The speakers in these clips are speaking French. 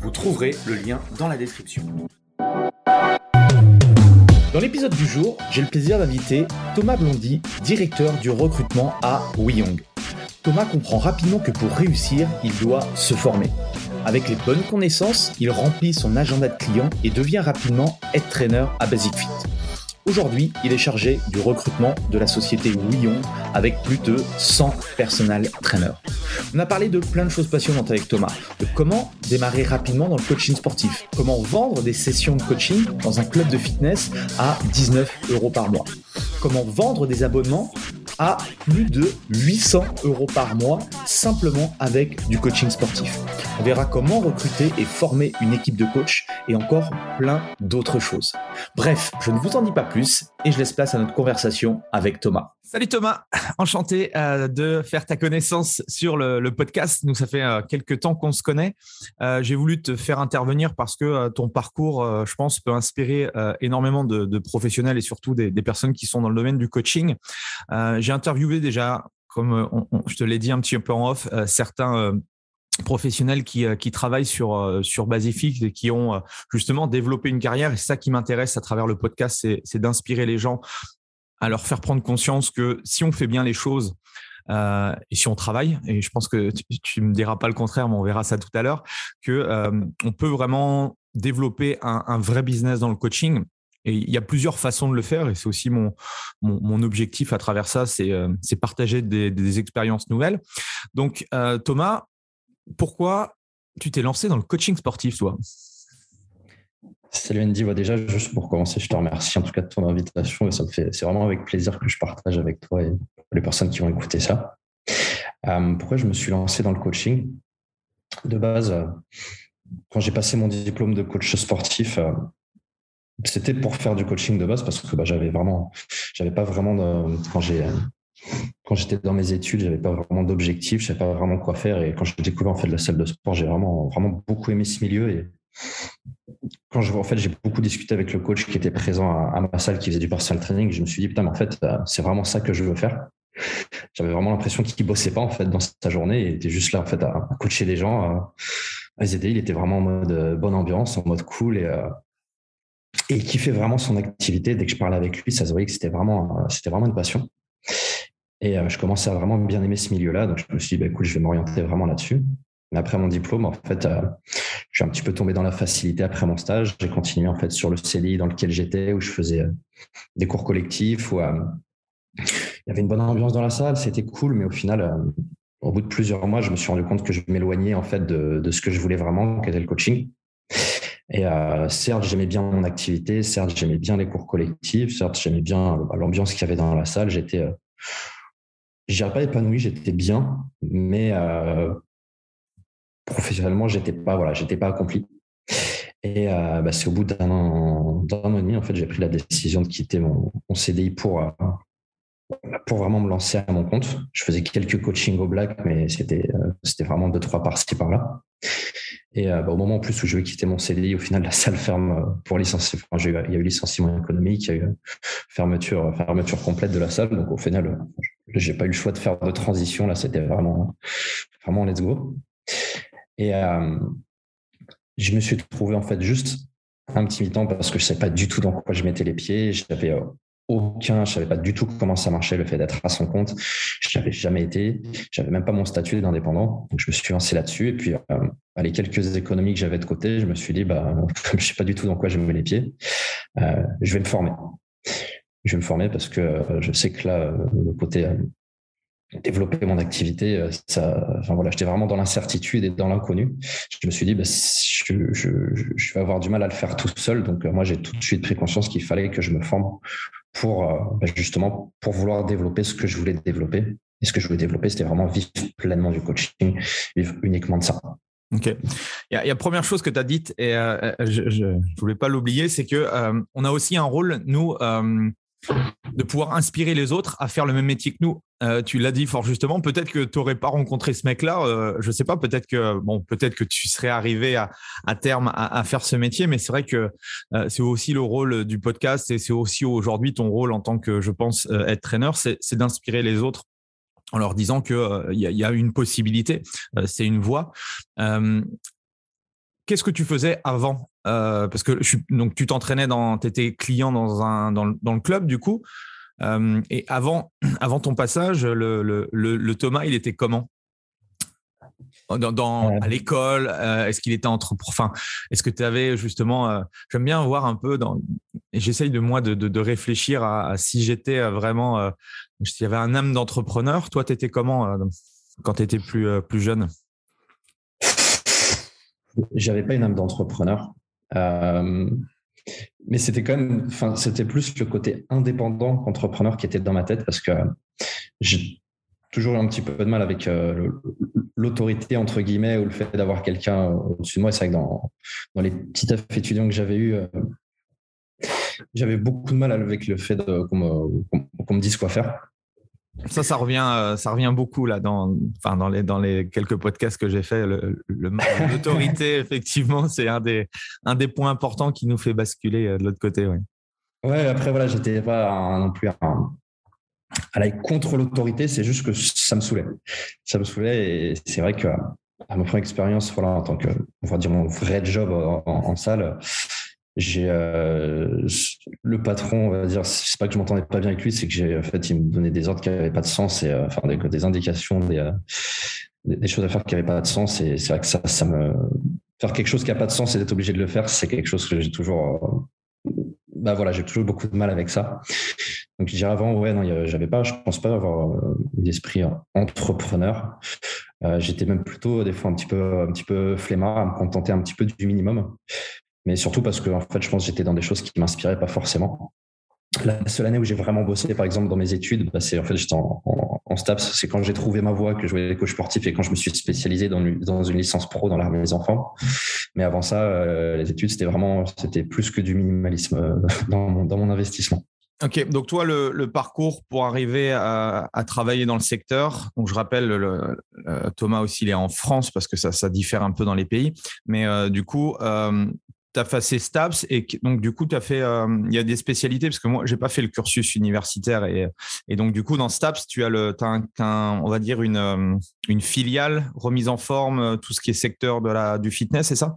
Vous trouverez le lien dans la description. Dans l'épisode du jour, j'ai le plaisir d'inviter Thomas Blondy, directeur du recrutement à Wiyong. Thomas comprend rapidement que pour réussir, il doit se former. Avec les bonnes connaissances, il remplit son agenda de clients et devient rapidement head trainer à Basic Fit. Aujourd'hui, il est chargé du recrutement de la société Willon avec plus de 100 personnels trainers. On a parlé de plein de choses passionnantes avec Thomas, comment démarrer rapidement dans le coaching sportif, comment vendre des sessions de coaching dans un club de fitness à 19 euros par mois, comment vendre des abonnements à plus de 800 euros par mois simplement avec du coaching sportif. On verra comment recruter et former une équipe de coachs et encore plein d'autres choses. Bref, je ne vous en dis pas plus et je laisse place à notre conversation avec Thomas. Salut Thomas, enchanté euh, de faire ta connaissance sur le, podcast. Nous, ça fait euh, quelques temps qu'on se connaît. Euh, j'ai voulu te faire intervenir parce que ton parcours, je pense, peut inspirer énormément de, professionnels et surtout des, personnes qui sont dans le domaine du coaching. j'ai interviewé déjà, comme je te l'ai dit un petit peu en off, certains professionnels qui, qui travaillent sur sur Basifix et qui ont justement développé une carrière et ça qui m'intéresse à travers le podcast c'est d'inspirer les gens à leur faire prendre conscience que si on fait bien les choses euh, et si on travaille, et je pense que tu, ne me diras pas le contraire, mais on verra ça tout à l'heure, que euh, on peut vraiment développer un, vrai business dans le coaching. Et il y a plusieurs façons de le faire, et c'est aussi mon, mon, objectif à travers ça, c'est euh, partager des, expériences nouvelles. Donc, Thomas, pourquoi tu t'es lancé dans le coaching sportif, toi? Salut Andy, déjà juste pour commencer, je te remercie en tout cas de ton invitation ça me fait, c'est vraiment avec plaisir que je partage avec toi et les personnes qui vont écouter ça. Euh, pourquoi je me suis lancé dans le coaching? De base, quand j'ai passé mon diplôme de coach sportif, euh, c'était pour faire du coaching de base parce que bah, j'avais vraiment, j'avais pas vraiment de, quand j'ai quand j'étais dans mes études, j'avais pas vraiment d'objectif, je savais pas vraiment quoi faire et quand j'ai découvert en fait la salle de sport, j'ai vraiment vraiment beaucoup aimé ce milieu et quand je en fait, j'ai beaucoup discuté avec le coach qui était présent à, ma salle, qui faisait du personal training. Je me suis dit, putain, mais en fait, euh, c'est vraiment ça que je veux faire. J'avais vraiment l'impression qu'il bossait pas, en fait, dans sa journée. Il était juste là, en fait, à, coacher des gens, à, les aider. Il était vraiment en mode euh, bonne ambiance, en mode cool et, euh, et il kiffait vraiment son activité. Dès que je parlais avec lui, ça se voyait que c'était vraiment, c'était vraiment une passion. Et je commençais à vraiment bien aimer ce milieu-là. Donc, je me suis dit, bah, écoute, je vais m'orienter vraiment là-dessus. Mais après mon diplôme, en fait, euh, je suis un petit peu tombé dans la facilité après mon stage. J'ai continué en fait sur le CDI dans lequel j'étais, où je faisais euh, des cours collectifs, où euh, il y avait une bonne ambiance dans la salle, c'était cool, mais au final, au bout de plusieurs mois, je me suis rendu compte que je m'éloignais en fait de, de, ce que je voulais vraiment, qui était le coaching. Et certes, j'aimais bien mon activité, certes, j'aimais bien les cours collectifs, certes, j'aimais bien l'ambiance qu'il y avait dans la salle. J'étais, je dirais pas épanoui, j'étais bien, mais professionnellement, j'étais pas, voilà, j'étais pas accompli. Et euh, bah, c'est au bout d'un an, d'un an et demi, en fait, j'ai pris la décision de quitter mon, CDI pour, euh, pour vraiment me lancer à mon compte. Je faisais quelques coachings au black, mais c'était, euh, c'était vraiment deux, trois par-ci, par-là. Et bah, au moment en plus où je vais quitter mon CDI, au final, la salle ferme pour licencier. il y a eu licenciement économique, il y a eu fermeture, fermeture complète de la salle. Donc, au final, j'ai pas eu le choix de faire de transition. Là, c'était vraiment, vraiment let's go. Et euh, je me suis trouvé en fait juste un petit mi-temps parce que je ne savais pas du tout dans quoi je mettais les pieds. Euh, aucun, je savais pas du tout comment ça marchait le fait d'être à son compte. Je n'avais jamais été, j'avais même pas mon statut d'indépendant. Donc je me suis lancé là-dessus et puis euh, les quelques économies que j'avais de côté, je me suis dit bah comme je sais pas du tout dans quoi je mets les pieds, euh, je vais me former. Je vais me former parce que je sais que là le côté développer mon activité, euh, enfin voilà, j'étais vraiment dans l'incertitude et dans l'inconnu. Je me suis dit, bah, je, vais avoir du mal à le faire tout seul. Donc, euh, moi, j'ai tout de suite pris conscience qu'il fallait que je me forme pour euh, bah, justement pour vouloir développer ce que je voulais développer. Et ce que je voulais développer, c'était vraiment vivre pleinement du coaching, vivre uniquement de ça. Ok. Il y, a, première chose que tu as dite, et je ne voulais pas l'oublier, c'est que on a aussi un rôle, nous, de pouvoir inspirer les autres à faire le même métier que nous. Euh, tu l'as dit fort justement. Peut-être que tu n'aurais pas rencontré ce mec-là. Euh, je sais pas. Peut-être que bon, peut-être que tu serais arrivé à, terme à, faire ce métier. Mais c'est vrai que euh, c'est aussi le rôle du podcast et c'est aussi aujourd'hui ton rôle en tant que, je pense, être traîneur, c'est d'inspirer les autres en leur disant que il y, a une possibilité, c'est une voie. Qu'est-ce que tu faisais avant euh, parce que donc tu t'entraînais dans, tu étais client dans un dans le, club du coup. Euh, et avant avant ton passage, le, le, Thomas, il était comment? Dans, à l'école euh, Est-ce qu'il était entre enfin Est-ce que tu avais justement J'aime bien voir un peu dans. J'essaye de moi de, de, réfléchir à, si j'étais vraiment s'il y avait un âme d'entrepreneur. Toi, tu étais comment quand tu étais plus plus jeune? J'avais pas une âme d'entrepreneur. Euh, mais c'était quand même, enfin, c'était plus le côté indépendant qu'entrepreneur qui était dans ma tête parce que j'ai toujours eu un petit peu de mal avec euh, l'autorité entre guillemets ou le fait d'avoir quelqu'un au-dessus de moi. C'est vrai que dans, les petits étudiants que j'avais eu, euh, j'avais beaucoup de mal avec le fait qu'on me, dise quoi faire. Ça, ça revient, euh, ça revient beaucoup là dans, enfin dans les dans les quelques podcasts que j'ai fait. L'autorité, effectivement, c'est un des un des points importants qui nous fait basculer euh, de l'autre côté. Ouais. Ouais. Après voilà, j'étais pas non plus un, à contre l'autorité. C'est juste que ça me saoulait. Ça me saoulait et c'est vrai que à ma première expérience, voilà, en tant que on va dire mon vrai job en salle, euh, le patron, on va dire, c'est pas que je m'entendais pas bien avec lui, c'est que en fait, il me donnait des ordres qui n'avaient pas de sens et euh, enfin des, indications, euh, des, choses à faire qui n'avaient pas de sens. Et c'est vrai que ça, me faire quelque chose qui n'a pas de sens et d'être obligé de le faire, c'est quelque chose que j'ai toujours, bah voilà, j'ai toujours beaucoup de mal avec ça. Donc je dirais avant, ouais, non, j'avais pas, je pense pas avoir l'esprit entrepreneur. J'étais même plutôt des fois un petit peu, un petit peu flemmard, à me contenter un petit peu du minimum mais surtout parce que en fait, je pense que j'étais dans des choses qui m'inspiraient pas forcément. La seule année où j'ai vraiment bossé, par exemple, dans mes études, bah, c'est en fait j'étais en, en, STAPS. C'est quand j'ai trouvé ma voie que je voulais les coachs sportifs et quand je me suis spécialisé dans, dans une licence pro dans l'art des enfants. Mais avant ça, euh, les études c'était vraiment c'était plus que du minimalisme euh, dans, mon, dans mon investissement. Ok, donc toi, le, parcours pour arriver à, travailler dans le secteur, donc je rappelle, le, Thomas aussi, il est en France parce que ça, ça diffère un peu dans les pays, mais euh, du coup, tu as fait STAPS et donc du coup, tu as fait, euh, il y a des spécialités parce que moi, j'ai pas fait le cursus universitaire et, et donc du coup, dans STAPS, tu as le, as on va dire une, euh, une filiale remise en forme, euh, tout ce qui est secteur de la, du fitness, c'est ça?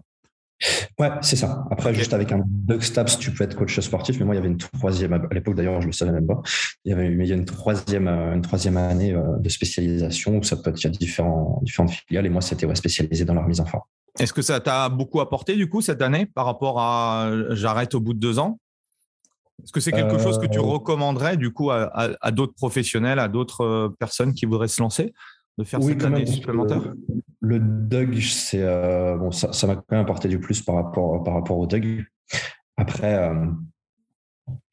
Ouais, c'est ça. Après, juste avec un Doug Staps, tu peux être coach sportif, mais moi, il y avait une troisième, à l'époque d'ailleurs, je le savais même pas, il y avait il y a une troisième, une troisième année de spécialisation où ça peut être, il y a différents, différentes filiales, et moi, c'était ouais, spécialisé dans la remise en forme. Est-ce que ça t'a beaucoup apporté du coup cette année par rapport à j'arrête au bout de deux ans? Est-ce que c'est quelque chose que tu euh, recommanderais du coup à, d'autres professionnels, à d'autres euh, personnes qui voudraient se lancer de faire cette année supplémentaire? Le, Doug, c'est euh, bon, ça m'a quand même apporté du plus par rapport par rapport au Doug. Après,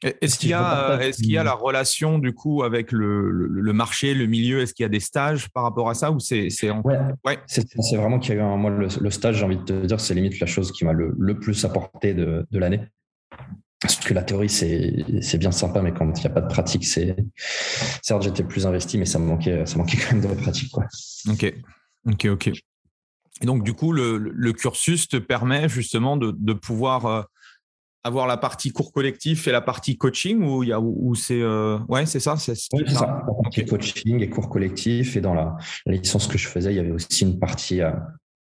est-ce qu'il y, a, est qu'il y a la relation du coup avec le, le, marché, le milieu? Est-ce qu'il y a des stages par rapport à ça ou c'est c'est ouais, c'est vraiment qu'il y a eu un, moi le, stage, j'ai envie de te dire, c'est limite la chose qui m'a le, le, plus apporté de, de l'année. Parce que la théorie, c'est bien sympa, mais quand il n'y a pas de pratique, c'est certes j'étais plus investi, mais ça me manquait, ça manquait quand même de pratique. Quoi. Ok, ok, ok. Et donc du coup, le, le cursus te permet justement de, de pouvoir euh, avoir la partie cours collectif et la partie coaching ou il y a où, c'est euh, ouais c'est ça c'est ça. La partie coaching et cours collectif et dans la, licence que je faisais il y avait aussi une partie euh,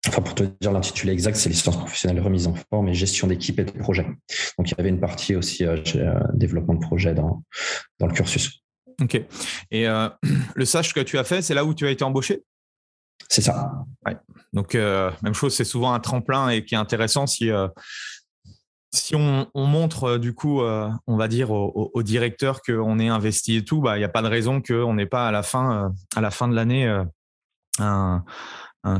enfin pour te dire l'intitulé exact c'est licence professionnelle remise en forme et gestion d'équipe et de projet. Donc il y avait une partie aussi euh, développement de projet dans dans le cursus. Ok. Et le stage que tu as fait c'est là où tu as été embauché? C'est ça. Ouais. donc même chose c'est souvent un tremplin et qui est intéressant si si on, montre euh, du coup, euh, on va dire au, directeur qu'on est investi et tout, bah il n'y a pas de raison qu'on n'ait pas à la fin, euh, de l'année un,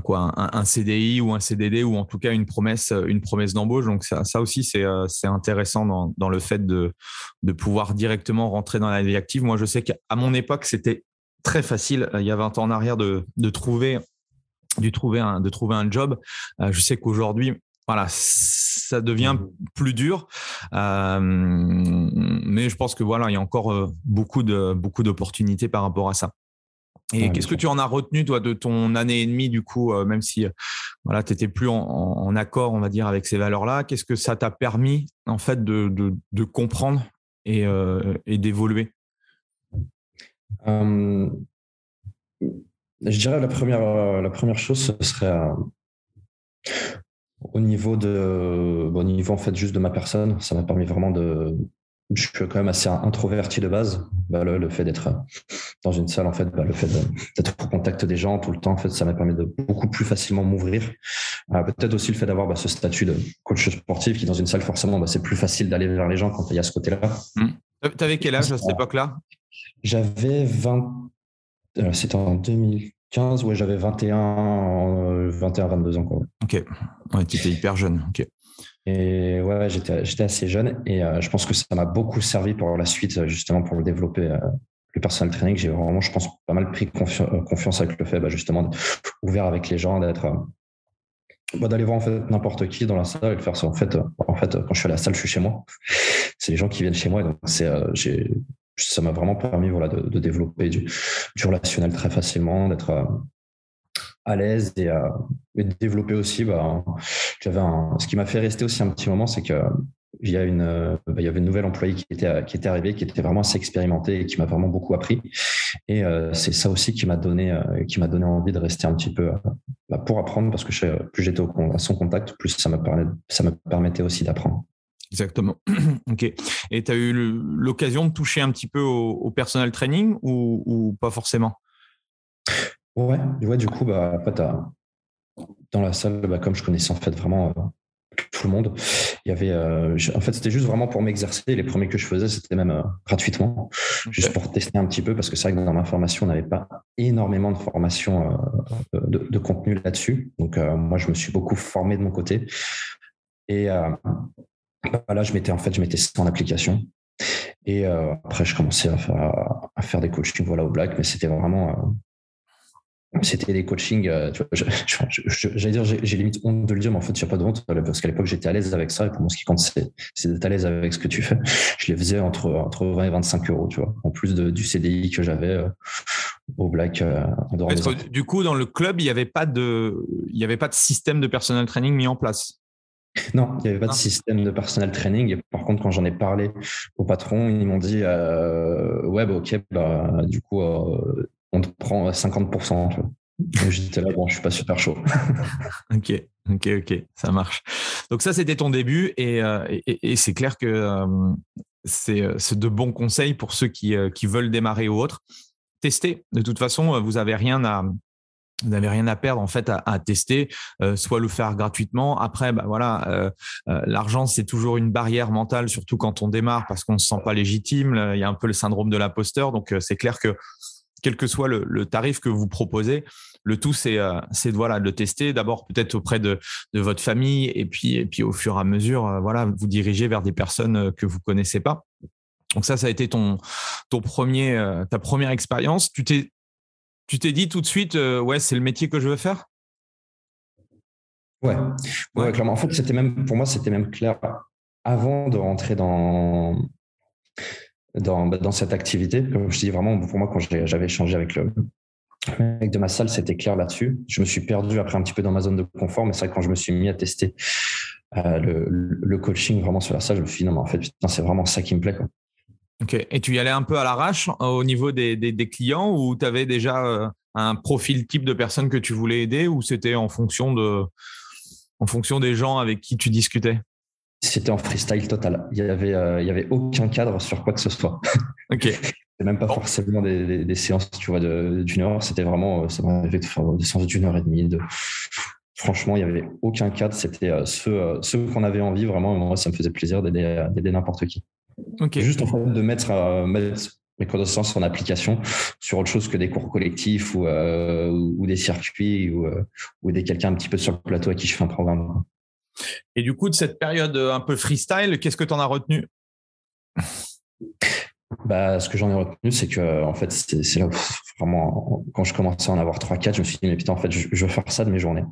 quoi, un, CDI ou un CDD ou en tout cas une promesse, une promesse d'embauche. Donc ça, ça aussi c'est intéressant dans, le fait de, pouvoir directement rentrer dans la vie active. Moi je sais qu'à mon époque c'était très facile il y a 20 ans en arrière de trouver un, de trouver un job. je sais qu'aujourd'hui, voilà, ça devient mmh. plus dur. mais je pense que voilà, il y a encore beaucoup de beaucoup d'opportunités par rapport à ça. Et qu'est-ce que tu en as retenu, toi, de ton année et demie, du coup, même si voilà, tu n'étais plus en, accord, on va dire, avec ces valeurs-là Qu'est-ce que ça t'a permis, en fait, de, de, comprendre et, et d'évoluer? Je dirais la première, la première chose, ce serait au niveau de, au niveau en fait juste de ma personne, ça m'a permis vraiment de. Je suis quand même assez introverti de base. Bah, le, fait d'être dans une salle, en fait, bah, le fait d'être au contact des gens tout le temps, en fait, ça m'a permis de beaucoup plus facilement m'ouvrir. Euh, peut-être aussi le fait d'avoir bah, ce statut de coach sportif qui, dans une salle, forcément, c'est plus facile d'aller vers les gens quand il y a ce côté-là. Mmh. Tu avais quel âge à cette époque-là? J'avais 20. Euh, c'était en 2000. 15, ouais, j'avais 21, 21, 22 ans. Quoi. Ok, ouais, tu étais hyper jeune. Ok. Et ouais, j'étais assez jeune et euh, je pense que ça m'a beaucoup servi pour la suite, justement, pour développer euh, le personal training. J'ai vraiment, je pense, pas mal pris euh, confiance avec le fait, bah, justement, d'être ouvert avec les gens, d'être. Bah, d'aller voir en fait n'importe qui dans la salle et de faire ça. En fait, en fait, quand je suis à la salle, je suis chez moi. C'est les gens qui viennent chez moi. donc, c'est, j'ai, ça m'a vraiment permis voilà, de, développer du, relationnel très facilement, d'être euh, à l'aise et, euh, de développer aussi. Bah, ce qui m'a fait rester aussi un petit moment, c'est que euh, bah, il y avait une nouvelle employée qui était, qui était arrivée, qui était vraiment assez expérimentée et qui m'a vraiment beaucoup appris. Et c'est ça aussi qui m'a donné, donné envie de rester un petit peu bah, pour apprendre parce que plus j'étais à son contact, plus ça ça me permettait aussi d'apprendre. Exactement. ok. Et tu as eu l'occasion de toucher un petit peu au, personnel training ou, pas forcément? Ouais, ouais, du coup, bah, dans la salle, bah, comme je connaissais en fait vraiment euh, tout le monde, il y avait. Euh, en fait, c'était juste vraiment pour m'exercer. Les premiers que je faisais, c'était même euh, gratuitement, juste pour tester un petit peu, parce que c'est vrai que dans ma formation, on n'avait pas énormément de formation de, de, contenu là-dessus. Donc, moi, je me suis beaucoup formé de mon côté. Et bah, là, je m'étais en fait, je mettais ça en application. Et euh, après, je commençais à faire, à faire des coachings voilà, au black, mais c'était vraiment. Euh, c'était des coachings. Euh, j'allais dire, j'ai limite honte de le dire, mais en fait, il n'y a pas de honte, parce qu'à l'époque, j'étais à l'aise avec ça. Et pour moi, ce qui compte, c'est d'être à l'aise avec ce que tu fais. Je les faisais entre, entre 20 et 25 euros, tu vois, en plus de, du CDI que j'avais au black en dehors Du coup, dans le club, il n'y avait, pas de, il y avait pas de système de personal training mis en place non, il n'y avait pas de système de personal training. Et par contre, quand j'en ai parlé au patron, ils m'ont dit euh, Ouais, bah, ok, bah, du coup, euh, on te prend 50%. J'étais là, bon, je suis pas super chaud. ok, ok, ok, ça marche. Donc, ça, c'était ton début. Et, euh, c'est clair que c'est de bons conseils pour ceux qui, qui veulent démarrer ou autres. Tester. De toute façon, vous n'avez rien à, vous n'avez rien à perdre en fait à, tester, euh, soit le faire gratuitement. Après, bah, voilà, euh, euh, l'argent c'est toujours une barrière mentale, surtout quand on démarre parce qu'on se sent pas légitime. Il y a un peu le syndrome de l'imposteur, donc c'est clair que quel que soit le, tarif que vous proposez, le tout c'est de voilà de le tester d'abord peut-être auprès de, de, votre famille et puis et puis au fur et à mesure voilà vous diriger vers des personnes que vous connaissez pas. Donc ça, ça a été ton, ton premier, ta première expérience. Tu t'es tu t'es dit tout de suite, euh, ouais, c'est le métier que je veux faire? Ouais. ouais, clairement. En fait, c'était même, pour moi, c'était même clair avant de rentrer dans, dans, bah, dans cette activité. Comme je dis, vraiment, pour moi, quand j'avais échangé avec le mec de ma salle, c'était clair là-dessus. Je me suis perdu après un petit peu dans ma zone de confort, mais c'est vrai quand je me suis mis à tester euh, le, le, coaching vraiment sur la salle, je me suis dit, non, mais en fait, c'est vraiment ça qui me plaît. Quoi. Ok. Et tu y allais un peu à l'arrache euh, au niveau des, clients ou tu avais déjà euh, un profil type de personnes que tu voulais aider ou c'était en fonction de en fonction des gens avec qui tu discutais? C'était en freestyle total. Il y avait euh, il y avait aucun cadre sur quoi que ce soit. Ok. C'était même pas forcément des, séances tu vois d'une heure. C'était vraiment ça m'arrivait de faire des séances d'une heure et demie. De... Franchement, il y avait aucun cadre. C'était ceux, ceux qu'on avait envie. Vraiment, moi, ça me faisait plaisir d'aider n'importe qui. Juste en fait de mettre, euh, mettre mes connaissances en application sur autre chose que des cours collectifs ou, euh, ou des circuits ou, euh, ou des quelqu'un un petit peu sur le plateau à qui je fais un programme. Et du coup, de cette période un peu freestyle, qu'est-ce que tu en as retenu? Bah, ce que j'en ai retenu, c'est que en fait, c'est là où vraiment, quand je commençais à en avoir 3-4, je me suis dit, mais putain, en fait, je, veux faire ça de mes journées.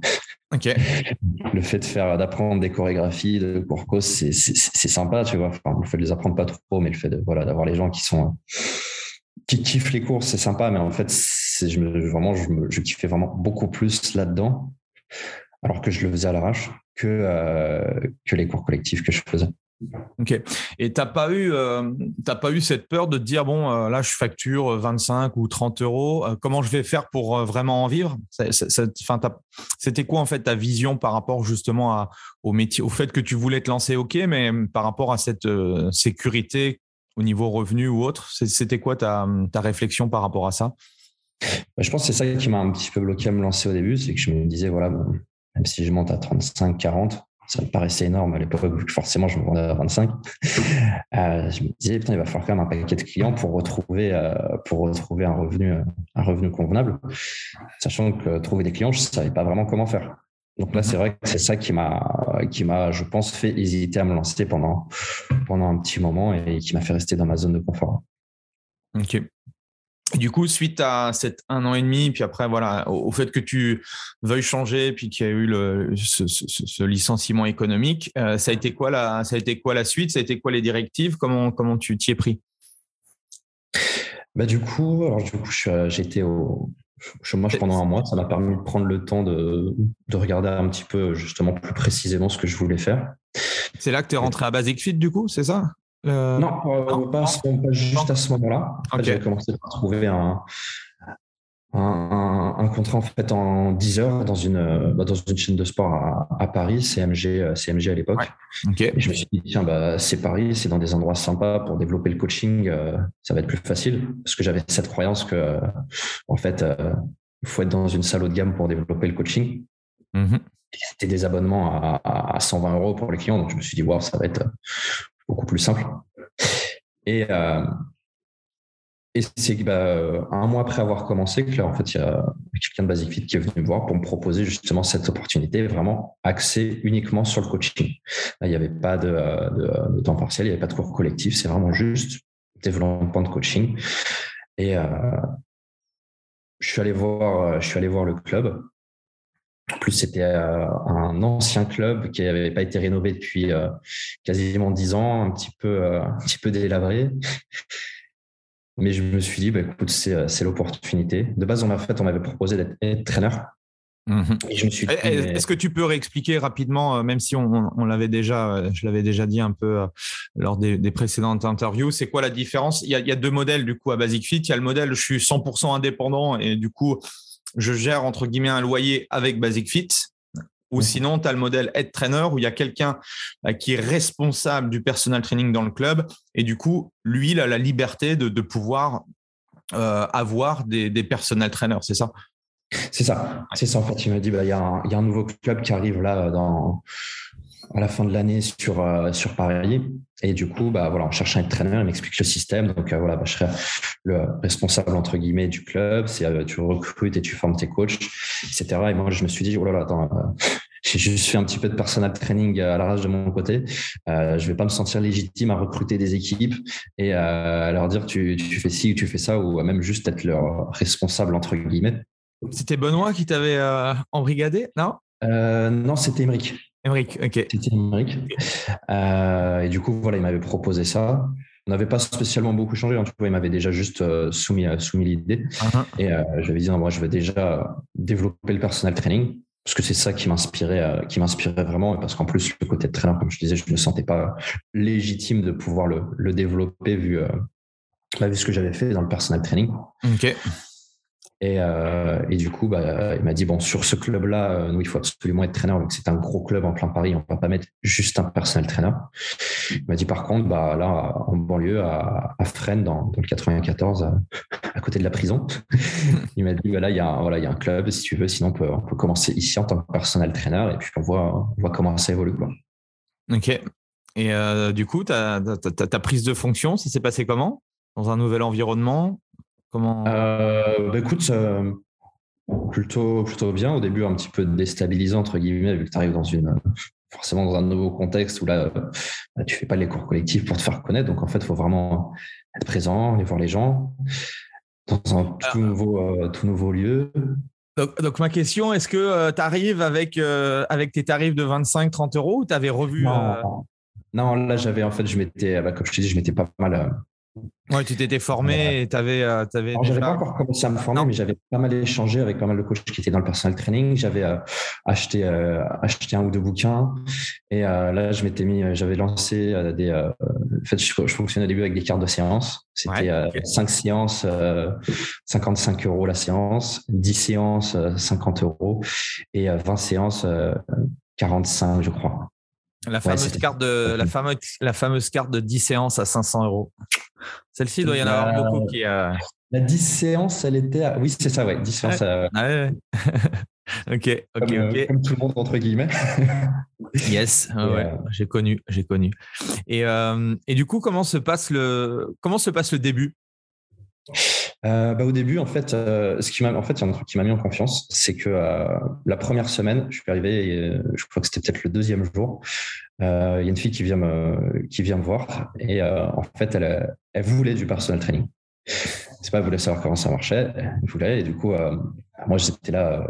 Le fait de faire, d'apprendre des chorégraphies de course, c'est sympa, tu vois. Enfin, le fait de les apprendre pas trop, mais le fait de, voilà, d'avoir les gens qui sont, qui kiffent les courses, c'est sympa, mais en fait, je me, vraiment, je, me, je kiffais vraiment beaucoup plus là-dedans, alors que je le faisais à l'arrache, que, euh, que les cours collectifs que je faisais. Ok. Et t'as pas eu, euh, pas eu cette peur de te dire bon, euh, là, je facture 25 ou 30 euros. comment je vais faire pour vraiment en vivre? C'était quoi en fait ta vision par rapport justement au métier, au fait que tu voulais te lancer, ok, mais par rapport à cette sécurité au niveau revenu ou autre C'était quoi ta, ta, réflexion par rapport à ça? Bah, Je pense que c'est ça qui m'a un petit peu bloqué à me lancer au début, c'est que je me disais, voilà, même si je monte à 35, 40, ça me paraissait énorme à l'époque, vu que forcément je me vendais à 25. Euh, je me disais, putain, il va falloir quand même un paquet de clients pour retrouver, euh, pour retrouver un, revenu, un revenu convenable. Sachant que trouver des clients, je ne savais pas vraiment comment faire. Donc là, c'est vrai que c'est ça qui m'a, je pense, fait hésiter à me lancer pendant, pendant un petit moment et qui m'a fait rester dans ma zone de confort. Ok. Du coup, suite à cet un an et demi, puis après, voilà, au, fait que tu veuilles changer, puis qu'il y a eu le, ce, licenciement économique, euh, ça a été quoi la, ça a été quoi la suite? Ça a été quoi les directives? Comment, comment tu t'y es pris? Bah, du coup, alors, du coup, j'étais au, chômage pendant un mois. Ça m'a permis de prendre le temps de, de, regarder un petit peu justement plus précisément ce que je voulais faire. C'est là que tu es rentré à Basic Fit du coup, c'est ça? Euh, Non, pas, juste à ce moment-là. J'ai commencé par trouver un, un, contrat en fait en 10 heures dans une, bah, dans une chaîne de sport à, Paris, CMG, CMG à l'époque. Et je me suis dit, tiens, bah, c'est Paris, c'est dans des endroits sympas pour développer le coaching, euh, ça va être plus facile. Parce que j'avais cette croyance que, en fait, euh, il faut être dans une salle haut de gamme pour développer le coaching. Mm-hmm. C'était des abonnements à, à, 120 euros pour les clients. Donc, je me suis dit, wow, ça va être beaucoup plus simple. Et, euh, c'est bah, un mois après avoir commencé que là, en fait, il y a quelqu'un de Basic Fit qui est venu me voir pour me proposer justement cette opportunité vraiment axée uniquement sur le coaching. il n'y avait pas de, temps partiel, il n'y avait pas de cours collectif, c'est vraiment juste développement de coaching. Et euh, je suis allé voir, euh, je suis allé voir le club. En plus, c'était euh, un ancien club qui n'avait pas été rénové depuis quasiment dix ans, un petit peu, un petit peu délabré. Mais je me suis dit, bah, écoute, euh, c'est l'opportunité. De base, on m'a fait, on m'avait proposé d'être entraîneur. Mhm. me suis Est-ce que tu peux réexpliquer rapidement, euh, même si on, on l'avait déjà, euh, je l'avais déjà dit un peu lors des, des précédentes interviews, c'est quoi la différence? Il y, a, il y, a, deux modèles du coup à Basic Fit. Il y a le modèle, je suis 100% indépendant et du coup, je gère entre guillemets un loyer avec Basic Fit. Ou mmh. sinon, tu as le modèle head trainer où il y a quelqu'un euh, qui est responsable du personal training dans le club. Et du coup, lui, il a la liberté de, de pouvoir euh, avoir des, des personal trainers, c'est ça? C'est ça. C'est ça. En fait, il m'a dit bah, il y, y, a un nouveau club qui arrive là dans, à la fin de l'année sur, euh, sur Paris. Et du coup, bah, voilà, on cherche un traîneur, il m'explique le système. Donc euh, voilà, bah, je serai le responsable entre guillemets du club. C'est euh, tu recrutes et tu formes tes coachs, etc. Et moi, je me suis dit, oh là là, attends, j'ai juste fait un petit peu de personal training à la rage de mon côté. Euh, je vais pas me sentir légitime à recruter des équipes et à leur dire tu, tu fais ci ou tu fais ça, ou même juste être leur responsable entre guillemets. C'était Benoît qui t'avait embrigadé, non? Non, c'était Emeric. Emmerich, ok. C'était Emmerich. Euh, et du coup, voilà, il m'avait proposé ça. On n'avait pas spécialement beaucoup changé. En tout cas, il m'avait déjà juste euh, soumis, euh, soumis l'idée. Uh-huh. Et j'avais dit, non, moi, je veux déjà développer le personal training parce que c'est ça qui m'inspirait, qui m'inspirait vraiment. parce qu'en plus, le côté de traîneur, comme je disais, je ne me sentais pas légitime de pouvoir le, le développer vu, bah, vu ce que j'avais fait dans le personal training. Ok. Et, euh, et, du coup, bah, il m'a dit bon, sur ce club-là, euh, nous, il faut absolument être traîneur. Donc, c'est un gros club en plein Paris. On ne va pas mettre juste un personnel traîneur. Il m'a dit par contre, bah, là, en banlieue, à, à Fresnes, dans, dans, le 94, à, à, côté de la prison, il m'a dit voilà, il y, a, voilà, il y a un club, si tu veux. Sinon, on peut, on peut commencer ici en tant que personnel traîneur et puis on voit, on voit comment ça évolue. Quoi. Ok. Et euh, du coup, ta, ta prise de fonction, ça s'est passé comment? Dans un nouvel environnement? Comment euh, bah, Écoute, plutôt, plutôt bien. Au début, un petit peu déstabilisant, entre guillemets, vu que tu arrives dans une, forcément dans un nouveau contexte où là, bah, tu fais pas les cours collectifs pour te faire connaître. Donc, en fait, il faut vraiment être présent, aller voir les gens dans un tout, nouveau, tout nouveau lieu. Donc, ma question, est-ce que tu arrives avec, avec tes tarifs de 25-30 euros ou tu avais revu non. là j'avais en fait, je m'étais, bah, comme je te dis, je m'étais pas mal Ouais, tu t'étais formé et tu avais. Euh, avais déjà... pas encore commencé à me former, mais j'avais pas mal échangé avec pas mal de coachs qui étaient dans le personal training. J'avais euh, acheté, euh, acheté un ou deux bouquins. Et là, je m'étais mis, j'avais lancé des. en fait, je, fonctionnais au début avec des cartes de séance. C'était 5 séances, 55 euros la séance, 10 séances, 50 euros, et 20 séances, 45, je crois. La fameuse, carte de, la, fameuse, la fameuse carte de 10 séances à 500 euros. Celle-ci, il doit y en avoir beaucoup qui. Euh... La 10 séances, elle était. À... Oui, c'est ça, ouais. 10 séances. À... ouais. ok, ok, comme, euh, ok. Comme tout le monde, entre guillemets. yes, ouais, euh... j'ai connu, j'ai connu. Et, euh, et du coup, comment se passe le, comment se passe le début? Euh, bah, au début, en fait, euh, ce qui m'a, fait, il y a un truc qui m'a mis en confiance, c'est que euh, la première semaine, je suis arrivé, je crois que c'était peut-être le deuxième jour, il y a une fille qui vient me, voir, et en fait, elle, voulait du personal training. C'est pas, elle voulait savoir comment ça marchait, elle voulait, et du coup, moi, j'étais là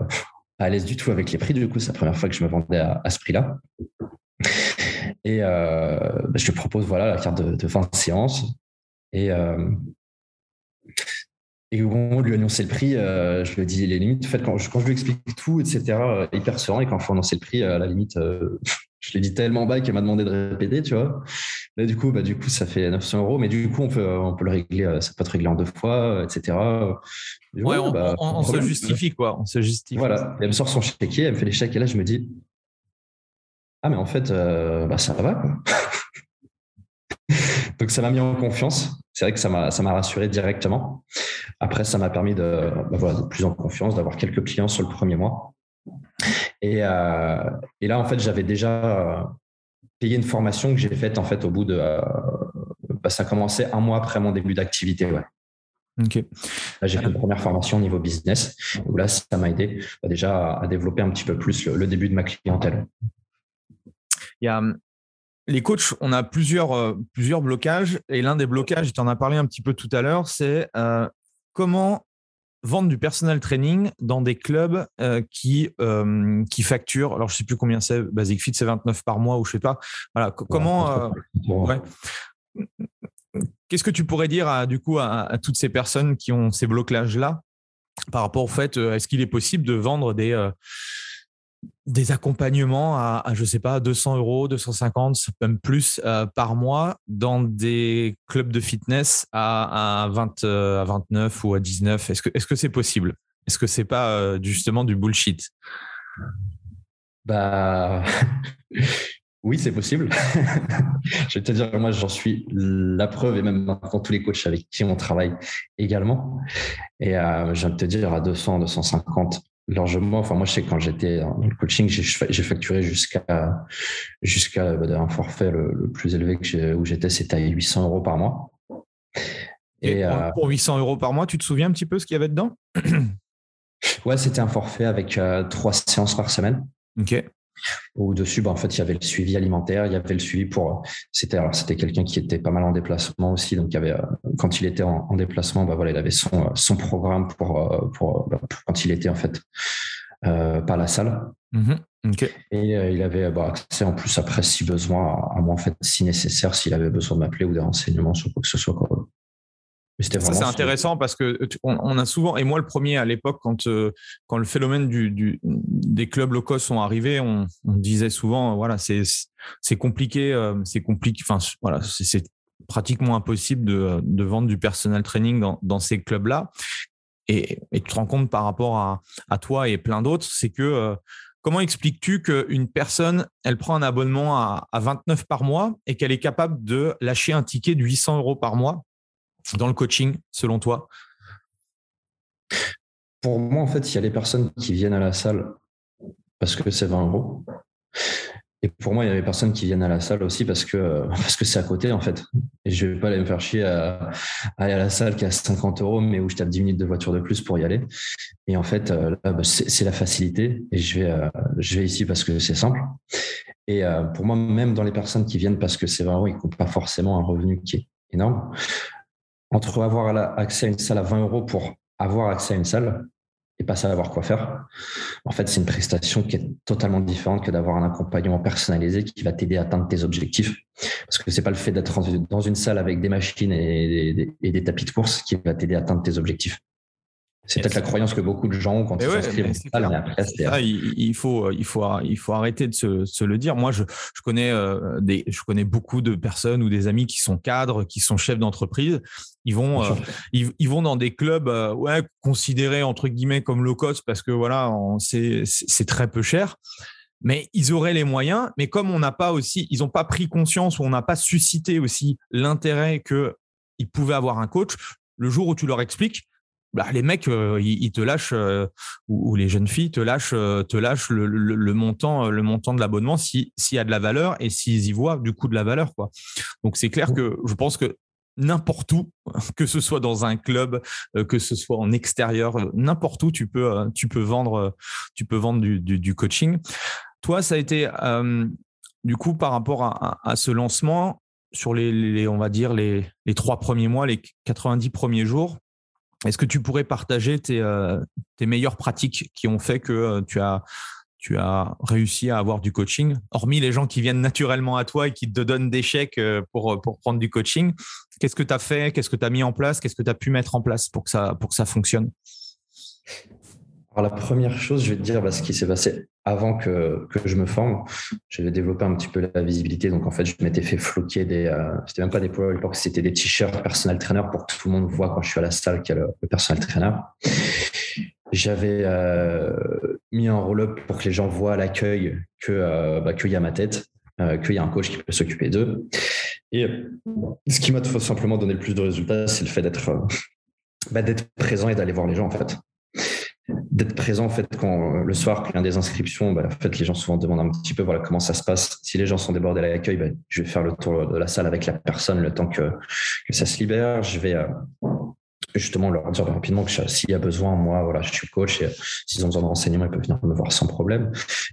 à l'aise du tout avec les prix. Du coup, c'est la première fois que je me vendais à, ce prix-là. Et bah, je lui propose voilà la carte de, de fin de séance. Et et au moment où lui annoncer le prix, euh, je lui ai dit les limites. En fait, quand je, quand je lui explique tout, etc., euh, hyper serein. Et quand il faut annoncer le prix, à la limite, euh, je l'ai dit tellement bas qu'elle m'a demandé de répéter, tu vois. Là, du coup, bah, du coup, ça fait 900 euros. Mais du coup, on peut, on peut le régler. Ça peut être réglé en deux fois, etc. ouais, on, bah, on, se justifie, quoi. On se justifie. Voilà. elle me sort son chéquier, elle me fait les chèques. Et là, je me dis, ah, mais en fait, bah, ça va, quoi. Donc, ça m'a mis en confiance c'est vrai que ça m'a, ça m'a rassuré directement. Après, ça m'a permis de, bah voilà, de plus en confiance, d'avoir quelques clients sur le premier mois. Et, euh, et là, en fait, j'avais déjà euh, payé une formation que j'ai faite en fait au bout de. Euh, bah, ça a commencé un mois après mon début d'activité. Ouais. Là, j'ai fait une première formation au niveau business. Où là, ça m'a aidé bah, déjà à, développer un petit peu plus le, le début de ma clientèle. Il y a les coachs, on a plusieurs, euh, plusieurs blocages. Et l'un des blocages, tu en as parlé un petit peu tout à l'heure, c'est euh, comment vendre du personal training dans des clubs euh, qui, qui facturent. Alors, je ne sais plus combien c'est. Basic Fit, c'est 29 par mois ou je ne sais pas. Voilà. Comment. Qu'est-ce que tu pourrais dire à, du coup à, à, toutes ces personnes qui ont ces blocages-là par rapport au fait, est-ce qu'il est possible de vendre des des accompagnements à, je sais pas, 200 euros, 250, même plus euh, par mois dans des clubs de fitness à, à, 20, à 29 ou à 19. Est-ce que est-ce que c'est possible? Est-ce que c'est pas euh, justement du bullshit? Bah oui, c'est possible. je vais te dire, moi, j'en suis la preuve et même maintenant tous les coachs avec qui on travaille également. Et euh, je viens de te dire à 200, 250 largement. Enfin, moi, je sais quand j'étais dans le coaching, j'ai facturé jusqu'à jusqu'à bah, un forfait le, plus élevé que où j'étais, c'était à 800 euros par mois. Et, pour, 800 euh, euros par mois, tu te souviens un petit peu ce qu'il y avait dedans? Ouais, c'était un forfait avec euh, trois séances par semaine. Ok. Au-dessus, bah, en fait, il y avait le suivi alimentaire, il y avait le suivi pour. C'était c'était quelqu'un qui était pas mal en déplacement aussi, donc il y avait euh, quand il était en, déplacement, bah voilà, il avait son euh, son programme pour euh, pour, bah, pour quand il était en fait euh, pas la salle. Mm-hmm. Et il avait bah, accès en plus après si besoin à, moi en fait si nécessaire s'il avait besoin de m'appeler ou des renseignements sur quoi que ce soit. Quoi. Ça, c'est intéressant parce que on, a souvent, et moi le premier à l'époque, quand, euh, quand le phénomène du, du, des clubs low cost sont arrivés, on, on disait souvent, voilà, c'est compliqué, euh, c'est compliqué, enfin, voilà, c'est pratiquement impossible de, de, vendre du personal training dans, dans ces clubs-là. Et, et, tu te rends compte par rapport à, à toi et plein d'autres, c'est que euh, comment expliques-tu qu'une personne, elle prend un abonnement à, à 29 par mois et qu'elle est capable de lâcher un ticket de 800 euros par mois? Dans le coaching, selon toi? Pour moi, en fait, il y a les personnes qui viennent à la salle parce que c'est 20 euros. Et pour moi, il y a les personnes qui viennent à la salle aussi parce que parce que c'est à côté en fait. Et je vais pas aller me faire chier à, aller à la salle qui a 50 euros, mais où je tape 10 minutes de voiture de plus pour y aller. Et en fait, euh, bah, c'est la facilité. Et je vais euh, je vais ici parce que c'est simple. Et euh, pour moi, même dans les personnes qui viennent parce que c'est 20 euros, ils n'ont pas forcément un revenu qui est énorme entre avoir accès à une salle à 20 euros pour avoir accès à une salle et pas savoir quoi faire, en fait, c'est une prestation qui est totalement différente que d'avoir un accompagnement personnalisé qui va t'aider à atteindre tes objectifs. Parce que c'est pas le fait d'être dans une salle avec des machines et des tapis de course qui va t'aider à atteindre tes objectifs. C'est peut-être la croyance que beaucoup de gens ont quand ils s'inscrivent il, faut, il, faut, il faut arrêter de se, le dire. Moi, je, je, connais euh, des, je connais beaucoup de personnes ou des amis qui sont cadres, qui sont chefs d'entreprise. Ils vont, euh, ils, vont dans des clubs euh, ouais, considérés entre guillemets comme low cost parce que voilà, c'est très peu cher. Mais ils auraient les moyens. Mais comme on n'a pas aussi, ils n'ont pas pris conscience ou on n'a pas suscité aussi l'intérêt qu'ils pouvaient avoir un coach, le jour où tu leur expliques, bah, les mecs, euh, ils, te lâchent, euh, ou, les jeunes filles te lâchent, euh, te lâchent le, montant, le montant de l'abonnement s'il y a de la valeur et s'ils y voient du coup de la valeur. Quoi. Donc c'est clair que je pense que n'importe où, que ce soit dans un club, que ce soit en extérieur, n'importe où, tu peux, vendre, tu peux vendre du, coaching. Toi, ça a été du coup par rapport à, ce lancement sur les, on va dire les, les trois premiers mois, les 90 premiers jours est-ce que tu pourrais partager tes, euh, tes, meilleures pratiques qui ont fait que euh, tu as, réussi à avoir du coaching, hormis les gens qui viennent naturellement à toi et qui te donnent des chèques euh, pour, prendre du coaching Qu'est-ce que tu as fait? Qu'est-ce que tu as mis en place? Qu'est-ce que tu as pu mettre en place pour ça, pour que ça fonctionne? Alors, la première chose, je vais te dire bah, ce qui s'est passé avant que, que je me forme. J'avais développé un petit peu la visibilité. Donc, en fait, je m'étais fait floquer des. Euh, c'était même pas des power c'était des t-shirts personnel trainer pour que tout le monde voit quand je suis à la salle qu'il y a le, personnel trainer. J'avais euh, mis un roll-up pour que les gens voient à l'accueil euh, bah, qu'il y a ma tête, qu'il y a un coach qui peut s'occuper d'eux. Et ce qui m'a simplement donné le plus de résultats, c'est le fait d'être bah, d'être présent et d'aller voir les gens, en fait d'être présent en quand le soir quand des inscriptions bah, en les gens souvent demandent un petit peu voilà comment ça se passe. Si les gens sont débordés à l'accueil bah, je vais faire le tour de la salle avec la personne le temps que, ça se libère. Je vais euh, justement leur dire rapidement que s'il y a besoin moi voilà je suis coach et s'ils ont besoin de renseignements ils peuvent venir me voir sans problème.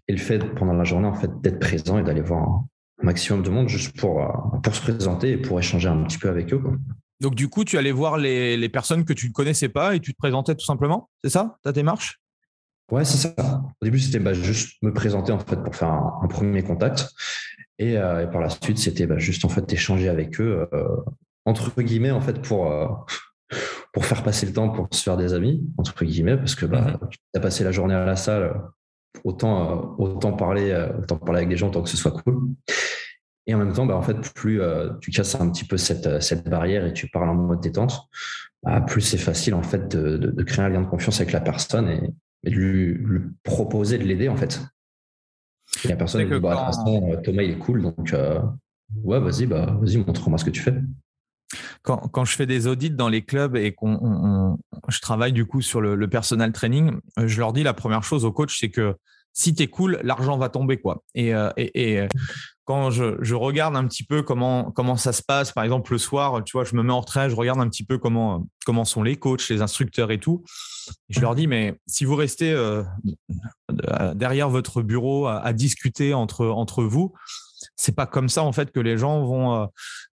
Et le fait pendant la journée en fait d'être présent et d'aller voir un maximum de monde juste euh, pour se présenter et pour échanger un petit peu avec eux donc, du coup, tu allais voir les, personnes que tu ne connaissais pas et tu te présentais tout simplement C'est ça ta démarche? Ouais, c'est ça. Au début, c'était bah, juste me présenter en fait pour faire un, premier contact. Euh, et, par la suite, c'était bah, juste en fait échanger avec eux, euh, entre guillemets, en fait, pour, euh, pour faire passer le temps pour se faire des amis, entre guillemets, parce que bah, mhm. tu as passé la journée à la salle, autant, autant, parler, autant parler avec des gens, tant que ce soit cool. Et en même temps, bah, en fait, plus euh, tu casses un petit peu cette, euh, cette barrière et tu parles en mode détente, bah, plus c'est facile en fait de, de, créer un lien de confiance avec la personne et, de lui, proposer de l'aider en fait. Et la personne dit, bah, euh, Thomas il est cool, donc ouais, vas-y, bah, vas-y, montre-moi ce que tu fais. Quand, quand, je fais des audits dans les clubs et qu'on je travaille du coup sur le, le personal training, je leur dis la première chose au coach, c'est que si tu es cool, l'argent va tomber quoi. Et, et, et quand je, regarde un petit peu comment, comment ça se passe, par exemple le soir, tu vois, je me mets en retrait, je regarde un petit peu comment, comment sont les coachs, les instructeurs et tout. je leur dis, mais si vous restez euh, derrière votre bureau à, discuter entre, entre vous, c'est pas comme ça en fait que les gens vont, euh,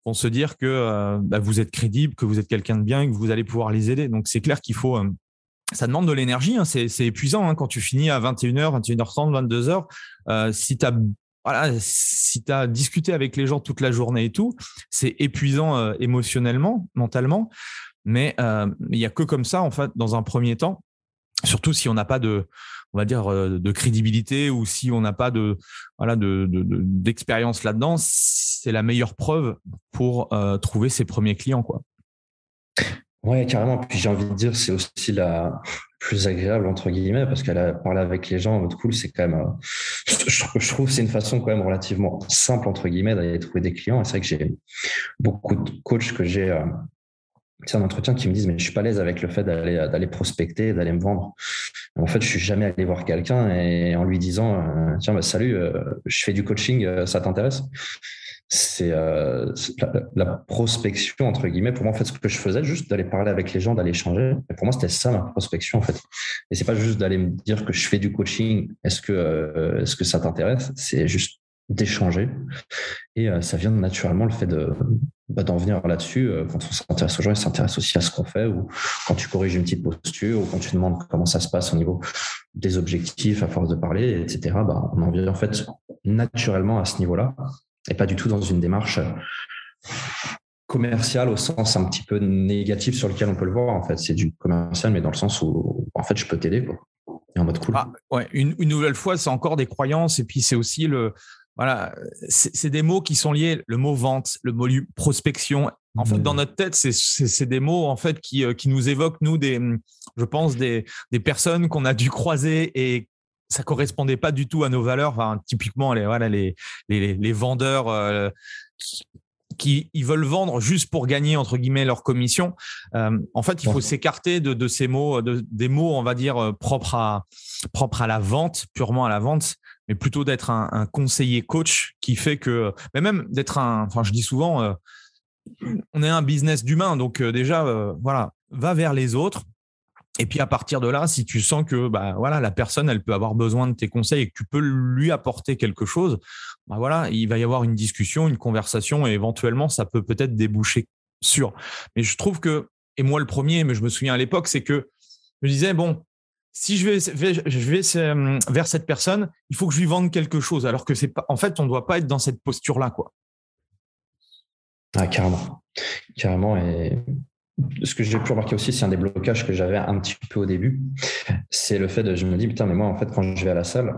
vont se dire que euh, bah, vous êtes crédible, que vous êtes quelqu'un de bien et que vous allez pouvoir les aider. Donc c'est clair qu'il faut ça demande de l'énergie, hein. c'est épuisant hein. quand tu finis à 21h, 21h30, 22h. Euh, si tu as voilà, si tu as discuté avec les gens toute la journée et tout, c'est épuisant euh, émotionnellement, mentalement, mais euh, il n'y a que comme ça, en fait, dans un premier temps, surtout si on n'a pas de, on va dire, euh, de crédibilité ou si on n'a pas de, voilà, d'expérience là-dedans, c'est la meilleure preuve pour trouver ses premiers clients, quoi. Ouais, carrément. Puis j'ai envie de dire, c'est aussi la plus agréable, entre guillemets, parce qu'elle a parlé avec les gens en cool, c'est quand même, euh, je, trouve c'est une façon quand même relativement simple, entre guillemets, d'aller trouver des clients. Et c'est vrai que j'ai beaucoup de coachs que j'ai, euh, en entretien qui me disent, mais je suis pas à l'aise avec le fait d'aller, d'aller prospecter, d'aller me vendre. En fait, je suis jamais allé voir quelqu'un et en lui disant, euh, tiens, bah, salut, je fais du coaching, ça t'intéresse? C'est euh, la, prospection entre guillemets pour moi en fait ce que je faisais juste d'aller parler avec les gens d'aller échanger pour moi c'était ça ma prospection en fait et c'est pas juste d'aller me dire que je fais du coaching est-ce que euh, est-ce que ça t'intéresse? C'est juste d'échanger. Et ça vient naturellement le fait de, bah, d'en venir là-dessus. quand on s'intéresse aux gens, ils s'intéressent aussi à ce qu'on fait, ou quand tu corriges une petite posture, ou quand tu demandes comment ça se passe au niveau des objectifs à force de parler, etc. Bah, on en vient en fait naturellement à ce niveau-là, et pas du tout dans une démarche commercial au sens un petit peu négatif sur lequel on peut le voir. En fait, c'est du commercial, mais dans le sens où en fait, je peux t'aider, Et en mode cool. Ah, ouais, une, nouvelle fois, c'est encore des croyances, et puis c'est aussi le voilà, c'est des mots qui sont liés. Le mot vente, le mot prospection. En fait, dans notre tête, c'est des mots en fait qui, euh, qui nous évoquent nous des, je pense des, des personnes qu'on a dû croiser et ça correspondait pas du tout à nos valeurs. Enfin, typiquement les voilà les les, les vendeurs euh, qui ils veulent vendre juste pour gagner entre guillemets leur commission. Euh, en fait, il faut s'écarter de, ces mots, de, des mots, on va dire euh, propres à propres à la vente, purement à la vente, mais plutôt d'être un, conseiller coach qui fait que, mais même d'être un. Enfin, je dis souvent, euh, on est un business d'humain, donc déjà, voilà, va vers les autres, et puis à partir de là, si tu sens que bah voilà la personne elle peut avoir besoin de tes conseils et que tu peux lui apporter quelque chose, bah voilà il va y avoir une discussion, une conversation et éventuellement ça peut peut-être déboucher sur. Mais je trouve que et moi le premier, mais je me souviens à l'époque, c'est que je me disais bon si je vais, je vais euh, vers cette personne, il faut que je lui vende quelque chose, alors que c'est pas en fait on doit pas être dans cette posture là quoi. Ah, carrément, carrément et ce que j'ai pu remarquer aussi, c'est un des blocages que j'avais un petit peu au début. C'est le fait de, je me dis, putain, mais moi, en fait, quand je vais à la salle,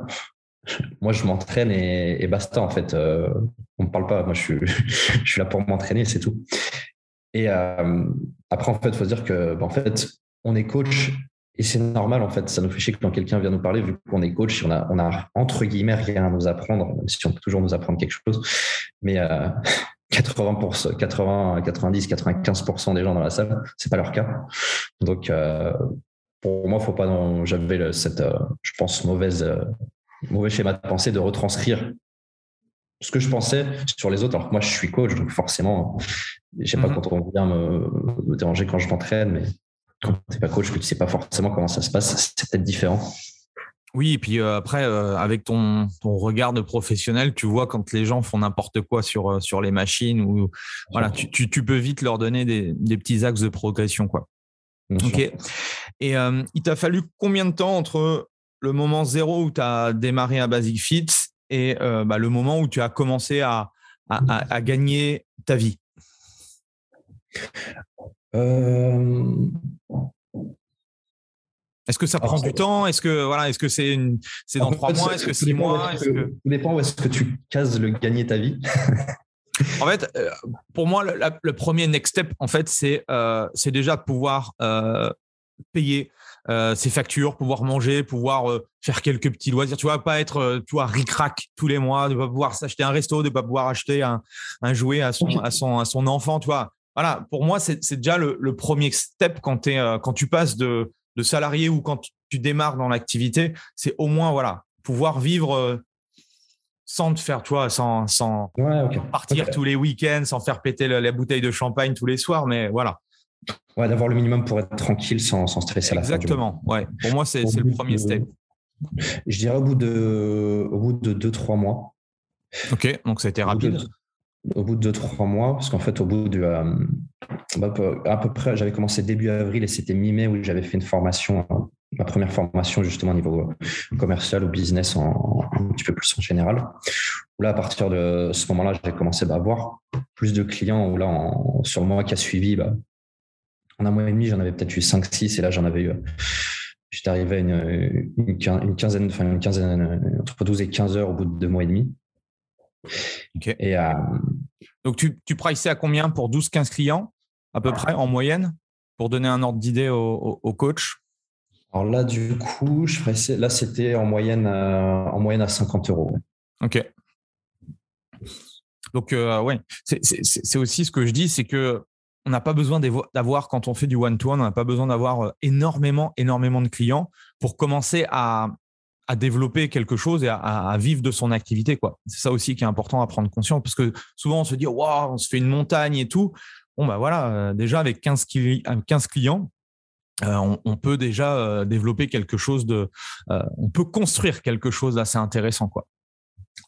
moi, je m'entraîne et, basta, en fait. Euh, on ne parle pas. Moi, je suis, je suis là pour m'entraîner, c'est tout. Et euh, après, en fait, il faut se dire que, bah, en fait, on est coach et c'est normal, en fait. Ça nous fait chier que quand quelqu'un vient nous parler, vu qu'on est coach, on a, on a, entre guillemets, rien à nous apprendre, même si on peut toujours nous apprendre quelque chose. Mais, euh, 80%, 80, 90, 95% des gens dans la salle, c'est pas leur cas. Donc, euh, pour moi, faut pas. J'avais cette, euh, je pense, mauvaise, euh, mauvais schéma de pensée de retranscrire ce que je pensais sur les autres. Alors que moi, je suis coach, donc forcément, je sais pas quand on vient me, déranger quand je m'entraîne, mais quand tu n'es pas coach, que tu sais pas forcément comment ça se passe, c'est peut-être différent. Oui, et puis euh, après, euh, avec ton, ton, regard de professionnel, tu vois quand les gens font n'importe quoi sur, euh, sur les machines, ou voilà, tu, tu, tu, peux vite leur donner des, des, petits axes de progression. Quoi. ok. Et il t'a fallu combien de temps entre le moment zéro où tu as démarré à Basic Fit et bah, le moment où tu as commencé à, à, à, à gagner ta vie? Est-ce que ça prend du temps? Est-ce que voilà, est-ce que c'est c'est dans trois mois? Est-ce que six mois? Tout dépend où est-ce que tu cases le gagner ta vie. en fait, euh, pour moi, le, premier next step, en fait, c'est euh, c'est déjà pouvoir euh, payer ses factures, pouvoir manger, pouvoir faire quelques petits loisirs. Tu vois, pas être, tu vois, ric-rac tous les mois, de pas pouvoir s'acheter un resto, de pas pouvoir acheter un, un jouet à son, à son, à son enfant. Tu vois, voilà. Pour moi, c'est déjà le, le, premier step quand, es, quand tu passes de de salarié ou quand tu démarres dans l'activité, c'est au moins voilà pouvoir vivre euh, sans te faire, toi, sans, sans partir tous les week-ends, sans faire péter la, bouteille de champagne tous les soirs, mais voilà. Ouais, d'avoir le minimum pour être tranquille sans, sans stresser à la fin. Exactement. Ouais. Pour moi, c'est le premier step. Je dirais au bout de au bout de deux trois mois. Ok, donc ça a été rapide au bout de deux, trois mois, parce qu'en fait, au bout de. Euh, bah, à peu près, j'avais commencé début avril et c'était mi-mai où j'avais fait une formation, euh, ma première formation justement au niveau euh, commercial ou business en, un petit peu plus en général. Là, à partir de ce moment-là, j'ai commencé bah, à avoir plus de clients. Où là, sur le mois qui a suivi, bah, en un mois et demi, j'en avais peut-être eu 5-6 et là, j'en avais eu. J'étais arrivé à une, une, quinzaine, enfin une quinzaine, entre 12 et 15 heures au bout de deux mois et demi. Et, euh, Donc, tu, tu prices à combien pour 12-15 clients, à peu près, en moyenne, pour donner un ordre d'idée au, coach? Alors là, du coup, je là, c'était en moyenne, euh, en moyenne à 50 euros. OK. Donc, euh, ouais, c'est aussi ce que je dis, c'est que on n'a pas besoin d'avoir, quand on fait du one-to-one, on n'a pas besoin d'avoir énormément, énormément de clients pour commencer à, à développer quelque chose et à, vivre de son activité. quoi. C'est ça aussi qui est important à prendre conscience parce que souvent on se dit, waouh, on se fait une montagne et tout. Bon, bah voilà, euh, déjà avec 15, 15 clients, euh, on, peut déjà euh, développer quelque chose de. on peut construire quelque chose d'assez intéressant. quoi.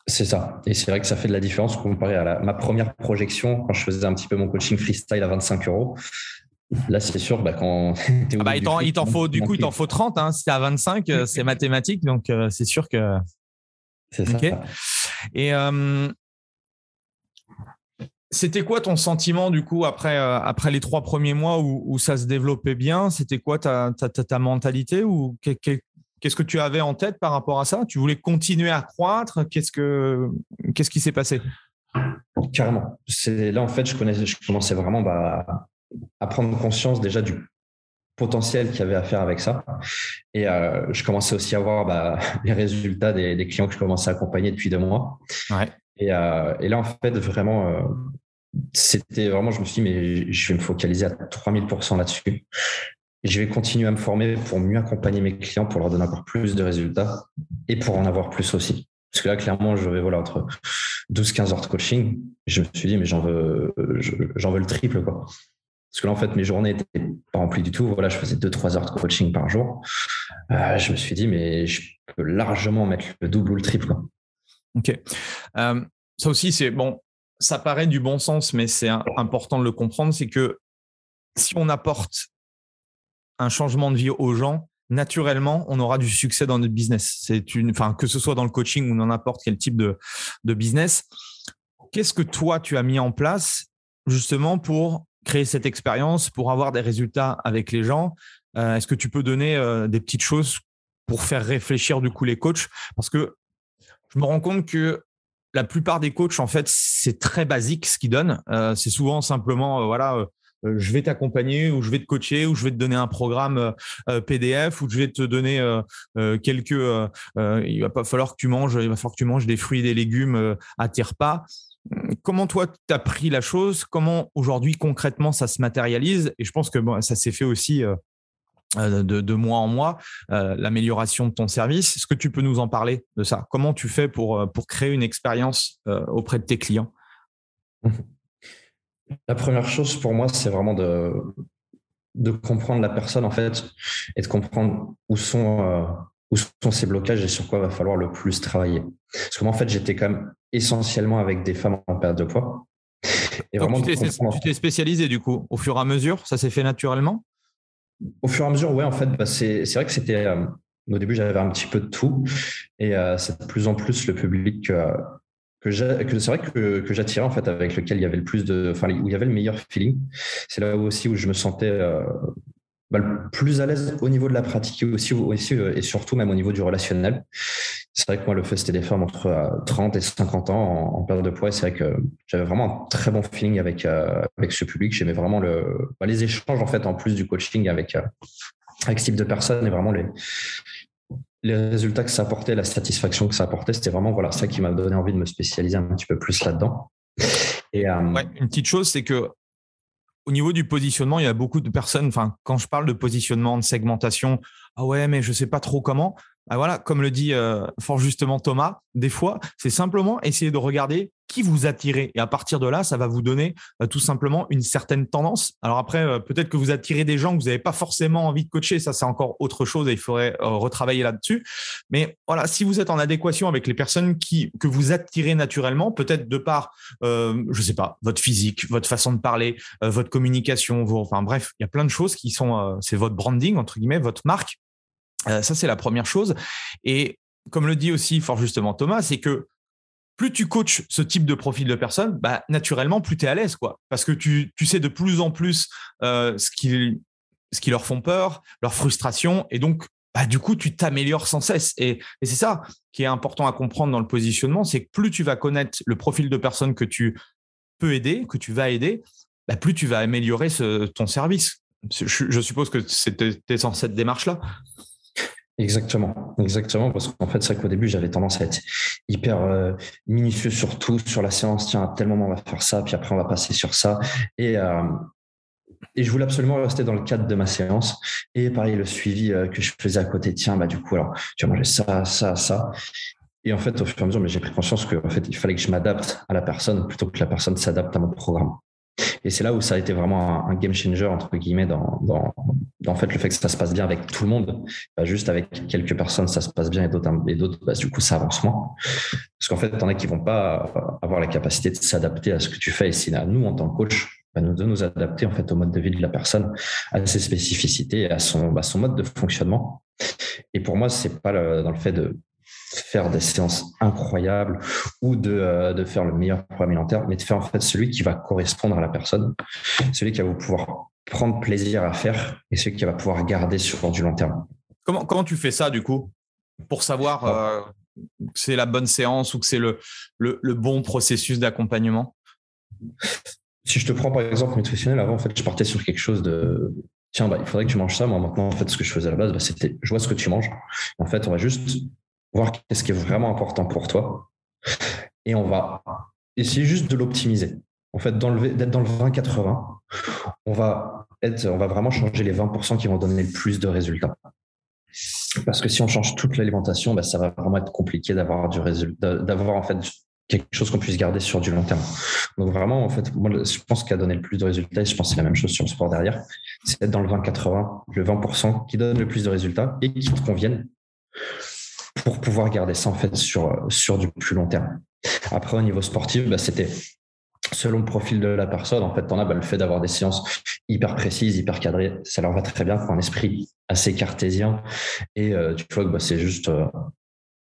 C'est ça. Et c'est vrai que ça fait de la différence comparé à ma première projection quand je faisais un petit peu mon coaching freestyle à 25 euros. Là, c'est sûr, bah, quand ah bah, il t'en faut, du coup, il t'en faut 30. Hein. Si à 25, euh, c'est mathématique. Donc, euh, c'est sûr que. C'est ça. Et c'était quoi ton sentiment, du coup, après, euh, après les trois premiers mois où, ça se développait bien? C'était quoi ta, ta, ta, mentalité ou qu'est-ce que tu avais en tête par rapport à ça? Tu voulais continuer à croître? Qu'est-ce, que, qu'est-ce qui s'est passé? Carrément. C'est, là, en fait, je, connaissais, je commençais vraiment bah, à prendre conscience déjà du potentiel qu'il y avait à faire avec ça. Et euh, je commençais aussi à voir bah, les résultats des, clients que je commençais à accompagner depuis deux mois. Et, euh, et, là, en fait, vraiment, euh, c'était vraiment, je me suis dit, mais je vais me focaliser à 3000% là-dessus. Je vais continuer à me former pour mieux accompagner mes clients, pour leur donner encore plus de résultats et pour en avoir plus aussi. Parce que là, clairement, je vais voilà, entre 12-15 heures de coaching. Je me suis dit, mais j'en veux, j'en veux le triple. Quoi. Parce que là, en fait, mes journées n'étaient pas remplies du tout. Voilà, je faisais 2-3 heures de coaching par jour. Euh, je me suis dit, mais je peux largement mettre le double ou le triple. Ok. Euh, ça aussi, c'est bon, ça paraît du bon sens, mais c'est important de le comprendre. C'est que si on apporte un changement de vie aux gens, naturellement, on aura du succès dans notre business. C'est une, enfin, que ce soit dans le coaching ou dans n'importe quel type de, de business. Qu'est-ce que toi, tu as mis en place justement pour créer cette expérience, pour avoir des résultats avec les gens euh, Est-ce que tu peux donner euh, des petites choses pour faire réfléchir du coup les coachs? Parce que je me rends compte que la plupart des coachs, en fait, c'est très basique ce qu'ils donnent. Euh, c'est souvent simplement, voilà, je vais t'accompagner ou je vais te coacher ou je vais te donner un programme PDF ou je vais te donner quelques. il va pas falloir que tu manges, il va falloir que tu manges des fruits et des légumes à tes repas. Comment toi, tu as pris la chose? Comment aujourd'hui, concrètement, ça se matérialise? Et je pense que ça s'est fait aussi euh, euh, de, mois en mois, euh, l'amélioration de ton service. Est-ce que tu peux nous en parler de ça? Comment tu fais pour, pour créer une expérience auprès de tes clients? La première chose pour moi, c'est vraiment de, de comprendre la personne en fait et de comprendre où sont où sont ces blocages et sur quoi va falloir le plus travailler. Parce que moi, en fait, j'étais quand même essentiellement avec des femmes en perte de poids. Et vraiment tu t'es spécialisé du coup au fur et à mesure? Ça s'est fait naturellement? Au fur et à mesure, oui. En fait, bah, c'est vrai que c'était. Euh, au début, j'avais un petit peu de tout. Et euh, c'est de plus en plus le public euh, que, que c'est vrai que, que j'attirais en fait avec lequel il y avait le plus de. Enfin, où il y avait le meilleur feeling. C'est là aussi où je me sentais bah, le plus à l'aise au niveau de la pratique aussi, aussi euh, et surtout même au niveau du relationnel. C'est vrai que moi, le fait, c'était des femmes entre 30 euh, et 50 ans en, perte de poids. C'est vrai que j'avais vraiment un très bon feeling avec, euh, avec ce public. J'aimais vraiment le, bah, les échanges, en fait, en plus du coaching avec, avec ce type de personnes et vraiment les, les résultats que ça apportait, la satisfaction que ça apportait. C'était vraiment voilà, ça qui m'a donné envie de me spécialiser un petit peu plus là-dedans. Et, une petite chose, c'est que au niveau du positionnement, il y a beaucoup de personnes, enfin, quand je parle de positionnement, de segmentation, ah ouais, mais je sais pas trop comment. Ah voilà, comme le dit euh, fort justement Thomas, des fois, c'est simplement essayer de regarder qui vous attirez. Et à partir de là, ça va vous donner euh, tout simplement une certaine tendance. Alors après, euh, peut-être que vous attirez des gens que vous n'avez pas forcément envie de coacher. Ça, c'est encore autre chose et il faudrait retravailler là-dessus. Mais voilà, si vous êtes en adéquation avec les personnes qui, que vous attirez naturellement, peut-être de par, je sais pas, votre physique, votre façon de parler, votre communication, vos, enfin bref, il y a plein de choses qui sont, c'est votre branding, entre guillemets, votre marque euh, ça, c'est la première chose. Et comme le dit aussi fort justement Thomas, c'est que plus tu coaches ce type de profil de personne, bah, naturellement, plus tu es à l'aise. quoi. Parce que tu, sais de plus en plus euh, ce, qui, ce leur font peur, leur frustration. Et donc, bah, du coup, tu t'améliores sans cesse. Et, c'est ça qui est important à comprendre dans le positionnement, c'est que plus tu vas connaître le profil de personne que tu peux aider, que tu vas aider, bah, plus tu vas améliorer ton service. Je, suppose que c'était dans cette démarche-là. Exactement, exactement, parce qu'en fait, c'est vrai qu'au début, j'avais tendance à être hyper euh, minutieux sur tout, sur la séance. Tiens, à tel moment, on va faire ça, puis après, on va passer sur ça. Et, euh, et je voulais absolument rester dans le cadre de ma séance. Et pareil, le suivi euh, que je faisais à côté, tiens, bah, du coup, alors, tu vas manger ça, ça, ça. Et en fait, au fur et à mesure, j'ai pris conscience qu'en fait, il fallait que je m'adapte à la personne plutôt que la personne s'adapte à mon programme. Et c'est là où ça a été vraiment un, game changer, entre guillemets, dans, fait, le fait que ça se passe bien avec tout le monde. Pas juste avec quelques personnes, ça se passe bien et d'autres, d'autres bah, du coup, ça avance moins. Parce qu'en fait, il y en a qui vont pas avoir la capacité de s'adapter à ce que tu fais. Et si là, nous, en tant que coach, bah, de nous adapter en fait au mode de vie de la personne, à ses spécificités, à son, bah, son mode de fonctionnement. Et pour moi, c'est pas dans le fait de faire des séances incroyables ou de, euh, de faire le meilleur programme alimentaire, mais de faire en fait celui qui va correspondre à la personne, celui qui va pouvoir prendre plaisir à faire et celui qui va pouvoir garder sur du long terme. Comment, comment tu fais ça du coup pour savoir euh, que c'est la bonne séance ou que c'est le, le, le bon processus d'accompagnement? Si je te prends par exemple nutritionnel, avant en fait je partais sur quelque chose de tiens bah, il faudrait que tu manges ça. Moi maintenant en fait ce que je faisais à la base bah, c'était je vois ce que tu manges. En fait on va juste voir qu'est-ce qui est vraiment important pour toi. Et on va essayer juste de l'optimiser. En fait, d'être dans le 20-80, on va, être, on va vraiment changer les 20% qui vont donner le plus de résultats. Parce que si on change toute l'alimentation, bah, ça va vraiment être compliqué d'avoir du résultat, d'avoir en fait quelque chose qu'on puisse garder sur du long terme. Donc vraiment, en fait, moi, je pense a donné le plus de résultats, et je pense que c'est la même chose sur le sport derrière, c'est d'être dans le 20-80, le 20% qui donne le plus de résultats et qui te conviennent pour pouvoir garder ça en fait sur, sur du plus long terme. Après, au niveau sportif, bah, c'était selon le profil de la personne. En fait, en as bah, le fait d'avoir des séances hyper précises, hyper cadrées, ça leur va très bien pour un esprit assez cartésien. Et euh, tu vois que bah, c'est juste euh,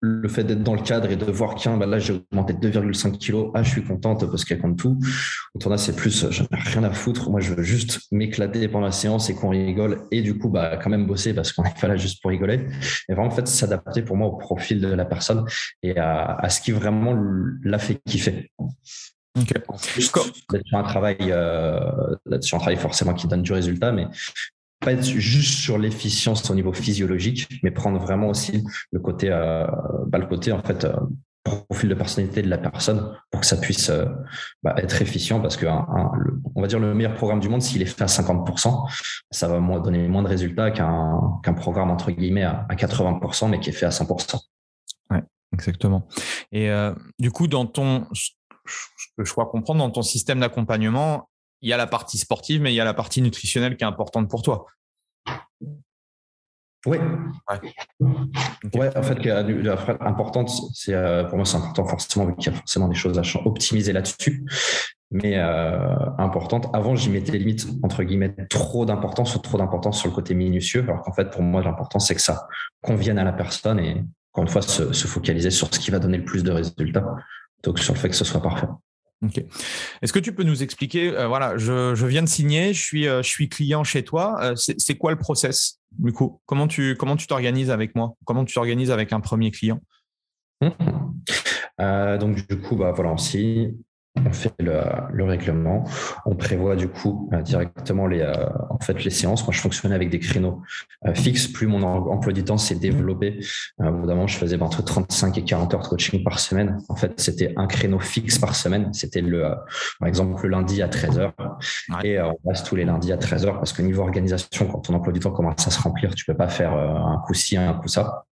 le fait d'être dans le cadre et de voir qu'un, bah là, j'ai augmenté 2,5 kilos. Ah, je suis contente parce qu'elle compte tout. Autant là, c'est plus, j'en ai rien à foutre. Moi, je veux juste m'éclater pendant la séance et qu'on rigole. Et du coup, bah, quand même bosser parce qu'on n'est pas là juste pour rigoler. Et vraiment, en fait, s'adapter pour moi au profil de la personne et à, ce qui vraiment l'a fait kiffer. Okay. D'être sur un travail, euh, sur un travail forcément qui donne du résultat, mais pas être juste sur l'efficience au niveau physiologique, mais prendre vraiment aussi le côté, euh, bah, le côté en fait, euh, profil de personnalité de la personne pour que ça puisse euh, bah, être efficient parce que on va dire le meilleur programme du monde s'il est fait à 50% ça va donner moins de résultats qu'un programme entre guillemets à, 80% mais qui est fait à 100% ouais exactement. Et du coup dans ton comprendre dans ton système d'accompagnement il y a la partie sportive, mais il y a la partie nutritionnelle qui est importante pour toi. Oui. Ouais. en fait, la phrase importante, c'est euh, pour moi, c'est important forcément, vu qu'il y a forcément des choses à optimiser là-dessus. Mais euh, importante, avant, j'y mettais limite, entre guillemets, trop d'importance ou trop d'importance sur le côté minutieux, alors qu'en fait, pour moi, l'important, c'est que ça convienne à la personne et, encore une fois, se, se, focaliser sur ce qui va donner le plus de résultats, donc sur le fait que ce soit parfait. Ok. Est-ce que tu peux nous expliquer, euh, voilà, je, viens de signer, je suis, euh, client chez toi. Euh, c'est quoi le process du coup? Comment tu comment tu t'organises avec moi? Comment tu t'organises avec un premier client? Mmh. Donc du coup, bah voilà, on signe, on fait le, règlement, on prévoit du coup euh, directement les, euh, en fait, les séances. Moi, je fonctionnais avec des créneaux euh, fixes. Plus mon emploi du temps s'est développé, évidemment, je faisais entre 35 et 40 heures de coaching par semaine. En fait, c'était un créneau fixe par semaine. C'était le, par exemple, le lundi à 13 heures. Et on passe tous les lundis à 13 heures parce que niveau organisation, quand ton emploi du temps commence à se remplir, tu peux pas faire un coup ci, un coup ça.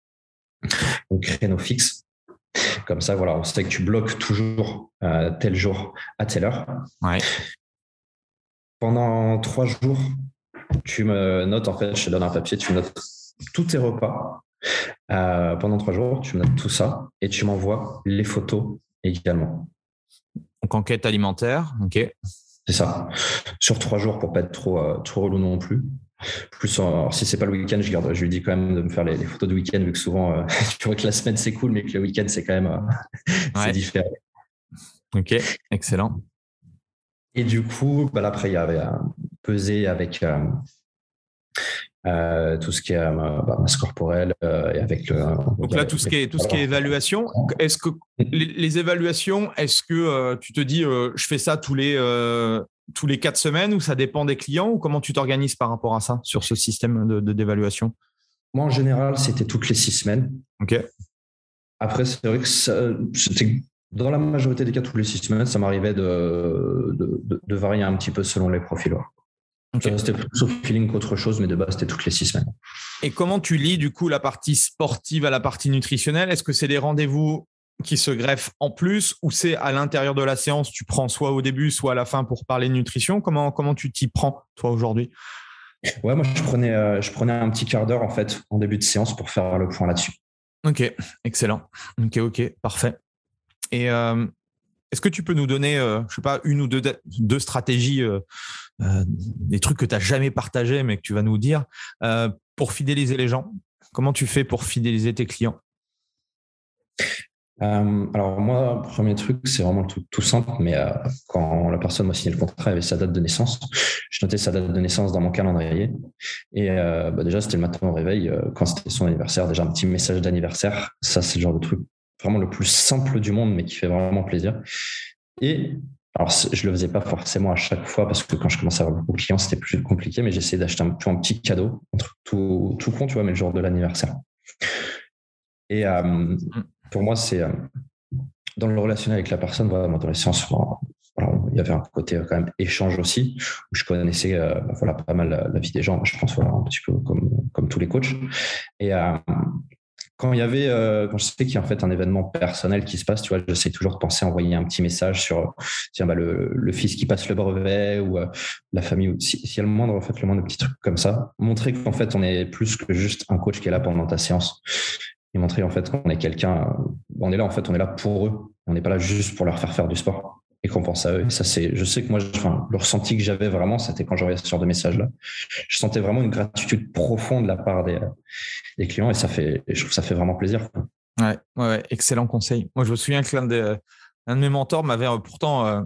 Donc, créneau fixe. Comme ça, voilà, on sait que tu bloques toujours euh, tel jour à telle heure. Pendant trois jours, tu me notes, en fait, je te donne un papier, tu notes tous tes repas. Euh, pendant trois jours, tu me notes tout ça et tu m'envoies les photos également. Donc, enquête alimentaire, ok. C'est ça. Sur trois jours pour pas être trop, euh, trop relou non plus. Plus, alors, si c'est pas le week-end, je, garde, je lui dis quand même de me faire les, photos du week-end, vu que souvent, euh, tu vois que la semaine c'est cool, mais que le week-end c'est quand même euh, différent. Ok, excellent. Et du coup, bah, après, il y avait un peser avec euh, tout ce qui est bah, masse corporelle et avec le. Donc là, tout ce qui est tout ce qui est évaluation. Est-ce que les, évaluations, est-ce que tu te dis, je fais ça tous les tous les quatre semaines ou ça dépend des clients ou comment tu t'organises par rapport à ça sur ce système de d'évaluation? Moi, en général, c'était toutes les six semaines. Ok. Après, c'est vrai que c'était dans la majorité des cas, toutes les six semaines, ça m'arrivait de, de, varier un petit peu selon les profils. C'était plus au feeling qu'autre chose, mais de base, c'était toutes les six semaines. Et comment tu lis du coup la partie sportive à la partie nutritionnelle? Est-ce que c'est des rendez-vous qui se greffe en plus ou c'est à l'intérieur de la séance, tu prends soit au début, soit à la fin pour parler nutrition? Comment, comment tu t'y prends, toi, aujourd'hui? Ouais, moi, je prenais, euh, je prenais un petit quart d'heure, en fait, en début de séance pour faire le point là-dessus. Ok, excellent. Ok, ok, parfait. Et euh, est-ce que tu peux nous donner, euh, je sais pas, une ou deux, deux stratégies, des trucs que tu n'as jamais partagés, mais que tu vas nous dire, pour fidéliser les gens? Comment tu fais pour fidéliser tes clients? Euh, alors moi, premier truc, c'est vraiment tout, simple, mais euh, quand la personne m'a signé le contrat, avec sa date de naissance. Je notais sa date de naissance dans mon calendrier. Et euh, bah déjà, c'était le matin au réveil, quand c'était son anniversaire, déjà un petit message d'anniversaire. Ça, c'est le genre de truc vraiment le plus simple du monde, mais qui fait vraiment plaisir. Et alors, je le faisais pas forcément à chaque fois parce que quand je commençais à avoir beaucoup de clients, c'était plus compliqué, mais j'essayais d'acheter un, un, petit cadeau, tout, tout con, tu vois, mais le jour de l'anniversaire. Et mmh pour moi, c'est euh, dans le relationnel avec la personne, voilà, dans les séances, il y avait un côté euh, quand même échange aussi, où je connaissais euh, voilà, pas mal la, vie des gens, je pense voilà, un petit peu comme, comme tous les coachs. Et quand il y avait, quand je sais qu'il y a en fait un événement personnel qui se passe, tu vois, j'essaie toujours de penser à envoyer un petit message sur, tiens, bah, le, le, fils qui passe le brevet ou la famille, si, si, y a le moindre, en fait, le moindre petit truc comme ça, montrer qu'en fait, on est plus que juste un coach qui est là pendant ta séance montrer en fait qu'on est quelqu'un, on est là en fait, on est là pour eux. On n'est pas là juste pour leur faire faire du sport et qu'on pense à eux. Ça, c'est, je sais que moi, le ressenti que j'avais vraiment, c'était quand j'envoyais ce genre de messages-là. Je sentais vraiment une gratitude profonde de la part des, clients et ça fait, je trouve ça fait vraiment plaisir. Ouais, ouais, excellent conseil. Moi, je me souviens que l'un de, de mes mentors m'avait euh, pourtant euh,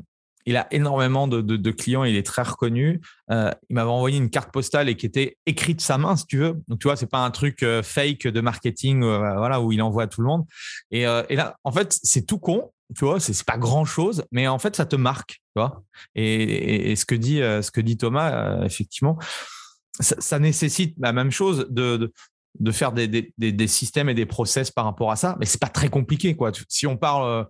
il a énormément de, clients, il est très reconnu. Euh, il m'avait envoyé une carte postale et qui était écrite de sa main, si tu veux. Donc, tu vois, c'est pas un truc euh, fake de marketing, euh, voilà, où il envoie à tout le monde. Et, là, en fait, c'est tout con, tu vois, c'est pas grand chose, mais en fait, ça te marque, tu vois. Et, ce que dit, ce que dit Thomas, effectivement, ça, nécessite la même chose de, de faire des, des, systèmes et des process par rapport à ça, mais c'est pas très compliqué, quoi. Si on parle,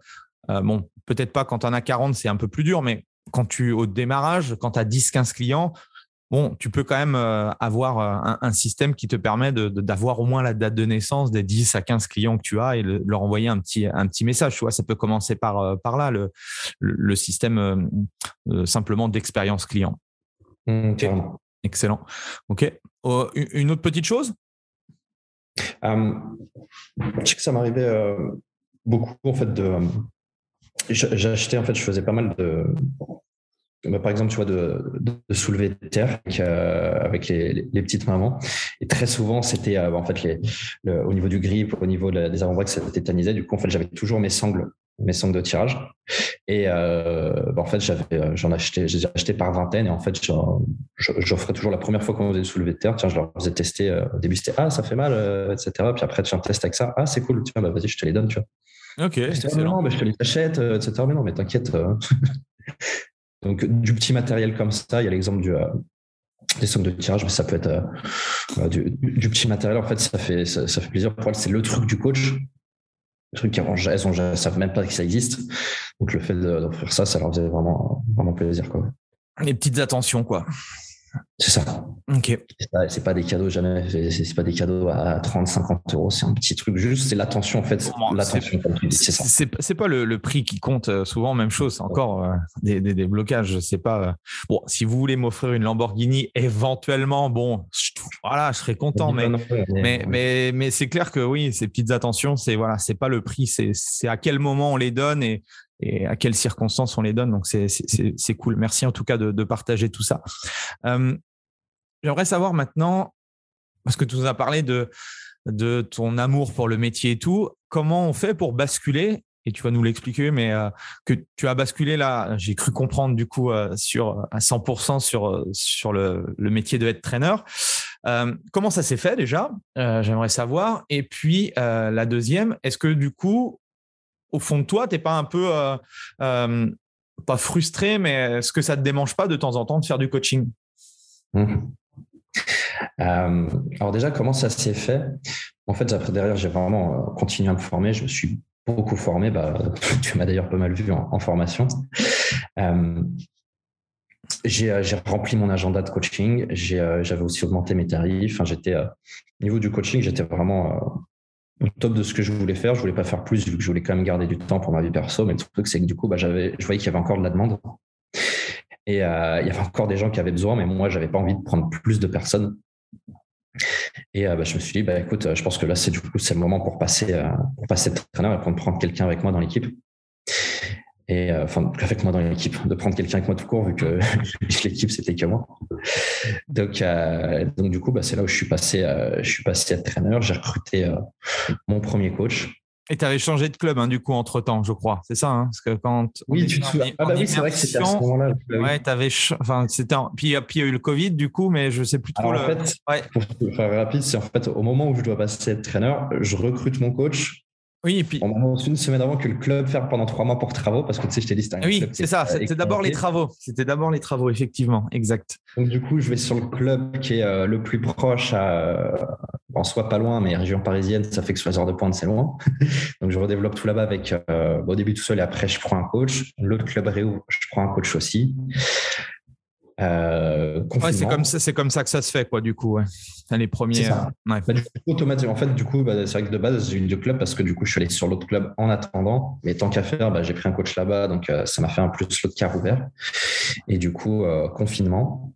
bon, Peut-être pas quand tu en as 40, c'est un peu plus dur, mais quand tu au démarrage, quand tu as 10-15 clients, bon, tu peux quand même euh, avoir euh, un, système qui te permet d'avoir au moins la date de naissance des 10 à 15 clients que tu as et leur envoyer un petit, un petit message. Tu vois, ça peut commencer par, euh, par là, le, le système simplement d'expérience client. Mmh, Excellent. OK. Oh, une autre petite chose? Je sais que ça m'arrivait beaucoup en fait de J'achetais, en fait, je faisais pas mal de. Bah, par exemple, tu vois, de, de soulever de terre avec, euh, les, petites mamans. Et très souvent, c'était euh, en fait les, au niveau du grip, au niveau des avant-bras que ça tétanisait. Du coup, en fait, j'avais toujours mes sangles, mes sangles de tirage. Et euh, bah, en fait, j'en achetais, j'ai acheté par vingtaine. Et en fait, j'offrais toujours la première fois qu'on faisait le soulevé de terre. Tiens, je leur faisais tester. au début, c'était ah, ça fait mal, etc. Puis après, tu un test avec ça. Ah, c'est cool. Tiens, bah, vas-y, je te les donne. Tu vois. Ok. Non, mais je te les achète, euh, etc. Mais non, mais t'inquiète. Euh. Donc, du petit matériel comme ça, il y a l'exemple du, euh, des sommes de tirage, mais ça peut être du, petit matériel. En fait, ça fait, ça, fait plaisir. Pour elles, c'est le truc du coach. Le truc qui elles ne savent même pas que ça existe. Donc, le fait d'offrir ça, ça leur faisait vraiment, vraiment plaisir. Quoi. Les petites attentions, quoi. C'est ça. Ok. C'est pas, des cadeaux jamais. C'est pas des cadeaux à 30, 50 euros. C'est un petit truc juste. C'est l'attention en fait. L'attention. C'est pas le, prix qui compte. Euh, souvent même chose. C'est encore euh, des, des, blocages. C'est pas. Euh, bon, si vous voulez m'offrir une Lamborghini, éventuellement, bon, voilà, je serais content. Mais mais, mais, mais c'est clair que oui, ces petites attentions, c'est voilà, c'est pas le prix. C'est à quel moment on les donne et et à quelles circonstances on les donne. Donc, c'est cool. Merci en tout cas de, partager tout ça. Euh, j'aimerais savoir maintenant, parce que tu nous as parlé de, de ton amour pour le métier et tout, comment on fait pour basculer et tu vas nous l'expliquer, mais euh, que tu as basculé là, j'ai cru comprendre du coup euh, sur à 100% sur sur le, métier de être trainer. comment ça s'est fait déjà? J'aimerais savoir. Et puis la deuxième, est-ce que du coup au fond de toi, tu n'es pas un peu, euh, euh, pas frustré, mais est-ce que ça ne te démange pas de temps en temps de faire du coaching? Mmh. Euh, Alors déjà, comment ça s'est fait? En fait, après derrière, j'ai vraiment continué à me former. Je me suis beaucoup formé. Bah, tu m'as d'ailleurs pas mal vu en, formation. j'ai rempli mon agenda de coaching. J'avais aussi augmenté mes tarifs. Enfin, j'étais au niveau du coaching, j'étais vraiment au top de ce que je voulais faire. Je voulais pas faire plus vu que je voulais quand même garder du temps pour ma vie perso. Mais le truc, c'est que du coup, bah, je voyais qu'il y avait encore de la demande. Et euh, il y avait encore des gens qui avaient besoin, mais moi, j'avais pas envie de prendre plus de personnes. Et euh, bah, je me suis dit, bah, écoute, je pense que là, c'est du coup, c'est le moment pour passer, euh, pour passer de traîneur et prendre quelqu'un avec moi dans l'équipe. Et enfin, avec moi dans l'équipe, de prendre quelqu'un avec moi tout court, vu que l'équipe, c'était que moi. Donc, donc du coup, bah, c'est là où je suis passé, je suis passé traîneur. J'ai recruté mon premier coach. Et tu avais changé de club, hein, du coup, entre temps, je crois. C'est ça, hein Parce que quand. Oui, tu te souviens. Ah, bah oui, c'est vrai que c'était à ce moment-là. Ouais, tu avais. Enfin, c'était. Puis, puis, il y a eu le Covid, du coup, mais je ne sais plus trop. Alors, le... En fait, ouais. pour faire rapide, c'est en fait, au moment où je dois passer être traîneur, je recrute mon coach. Oui, et puis. On m'annonce une semaine avant que le club ferme pendant trois mois pour travaux, parce que tu sais, je t'ai dit, c'était Oui, c'est ça. C'était d'abord les travaux. C'était d'abord les travaux, effectivement. Exact. Donc, du coup, je vais sur le club qui est euh, le plus proche à en soit pas loin, mais région parisienne, ça fait que 16 heures de pointe, c'est loin. Donc, je redéveloppe tout là-bas avec, euh, au début tout seul et après, je prends un coach. L'autre club réouvre, je prends un coach aussi. Euh, c'est comme ça, c'est comme ça que ça se fait, quoi. Du coup, ouais. les premiers. Euh, bah, en fait, du coup, bah, c'est vrai que de base, j'ai une deux clubs parce que du coup, je suis allé sur l'autre club en attendant. Mais tant qu'à faire, bah, j'ai pris un coach là-bas, donc ça m'a fait un plus l'autre car ouvert. Et du coup, confinement.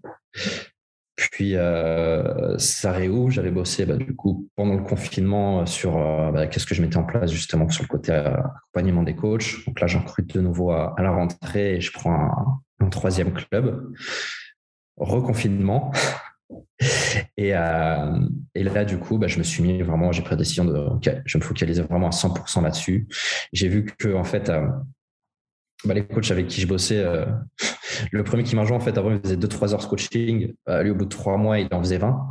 Puis euh, ça réouvre, j'avais bossé bah, du coup pendant le confinement euh, sur euh, bah, qu'est-ce que je mettais en place justement sur le côté accompagnement des coachs. Donc là, j'en recrute de nouveau à, la rentrée et je prends un, troisième club. Reconfinement. Et, et, là, du coup, bah, je me suis mis vraiment, j'ai pris la décision de, je me focalisais vraiment à 100% là-dessus. J'ai vu que, en fait, bah, les coachs avec qui je bossais, euh, le premier qui m'a en fait, avant, il faisait 2-3 heures de coaching. Euh, lui, au bout de 3 mois, il en faisait 20.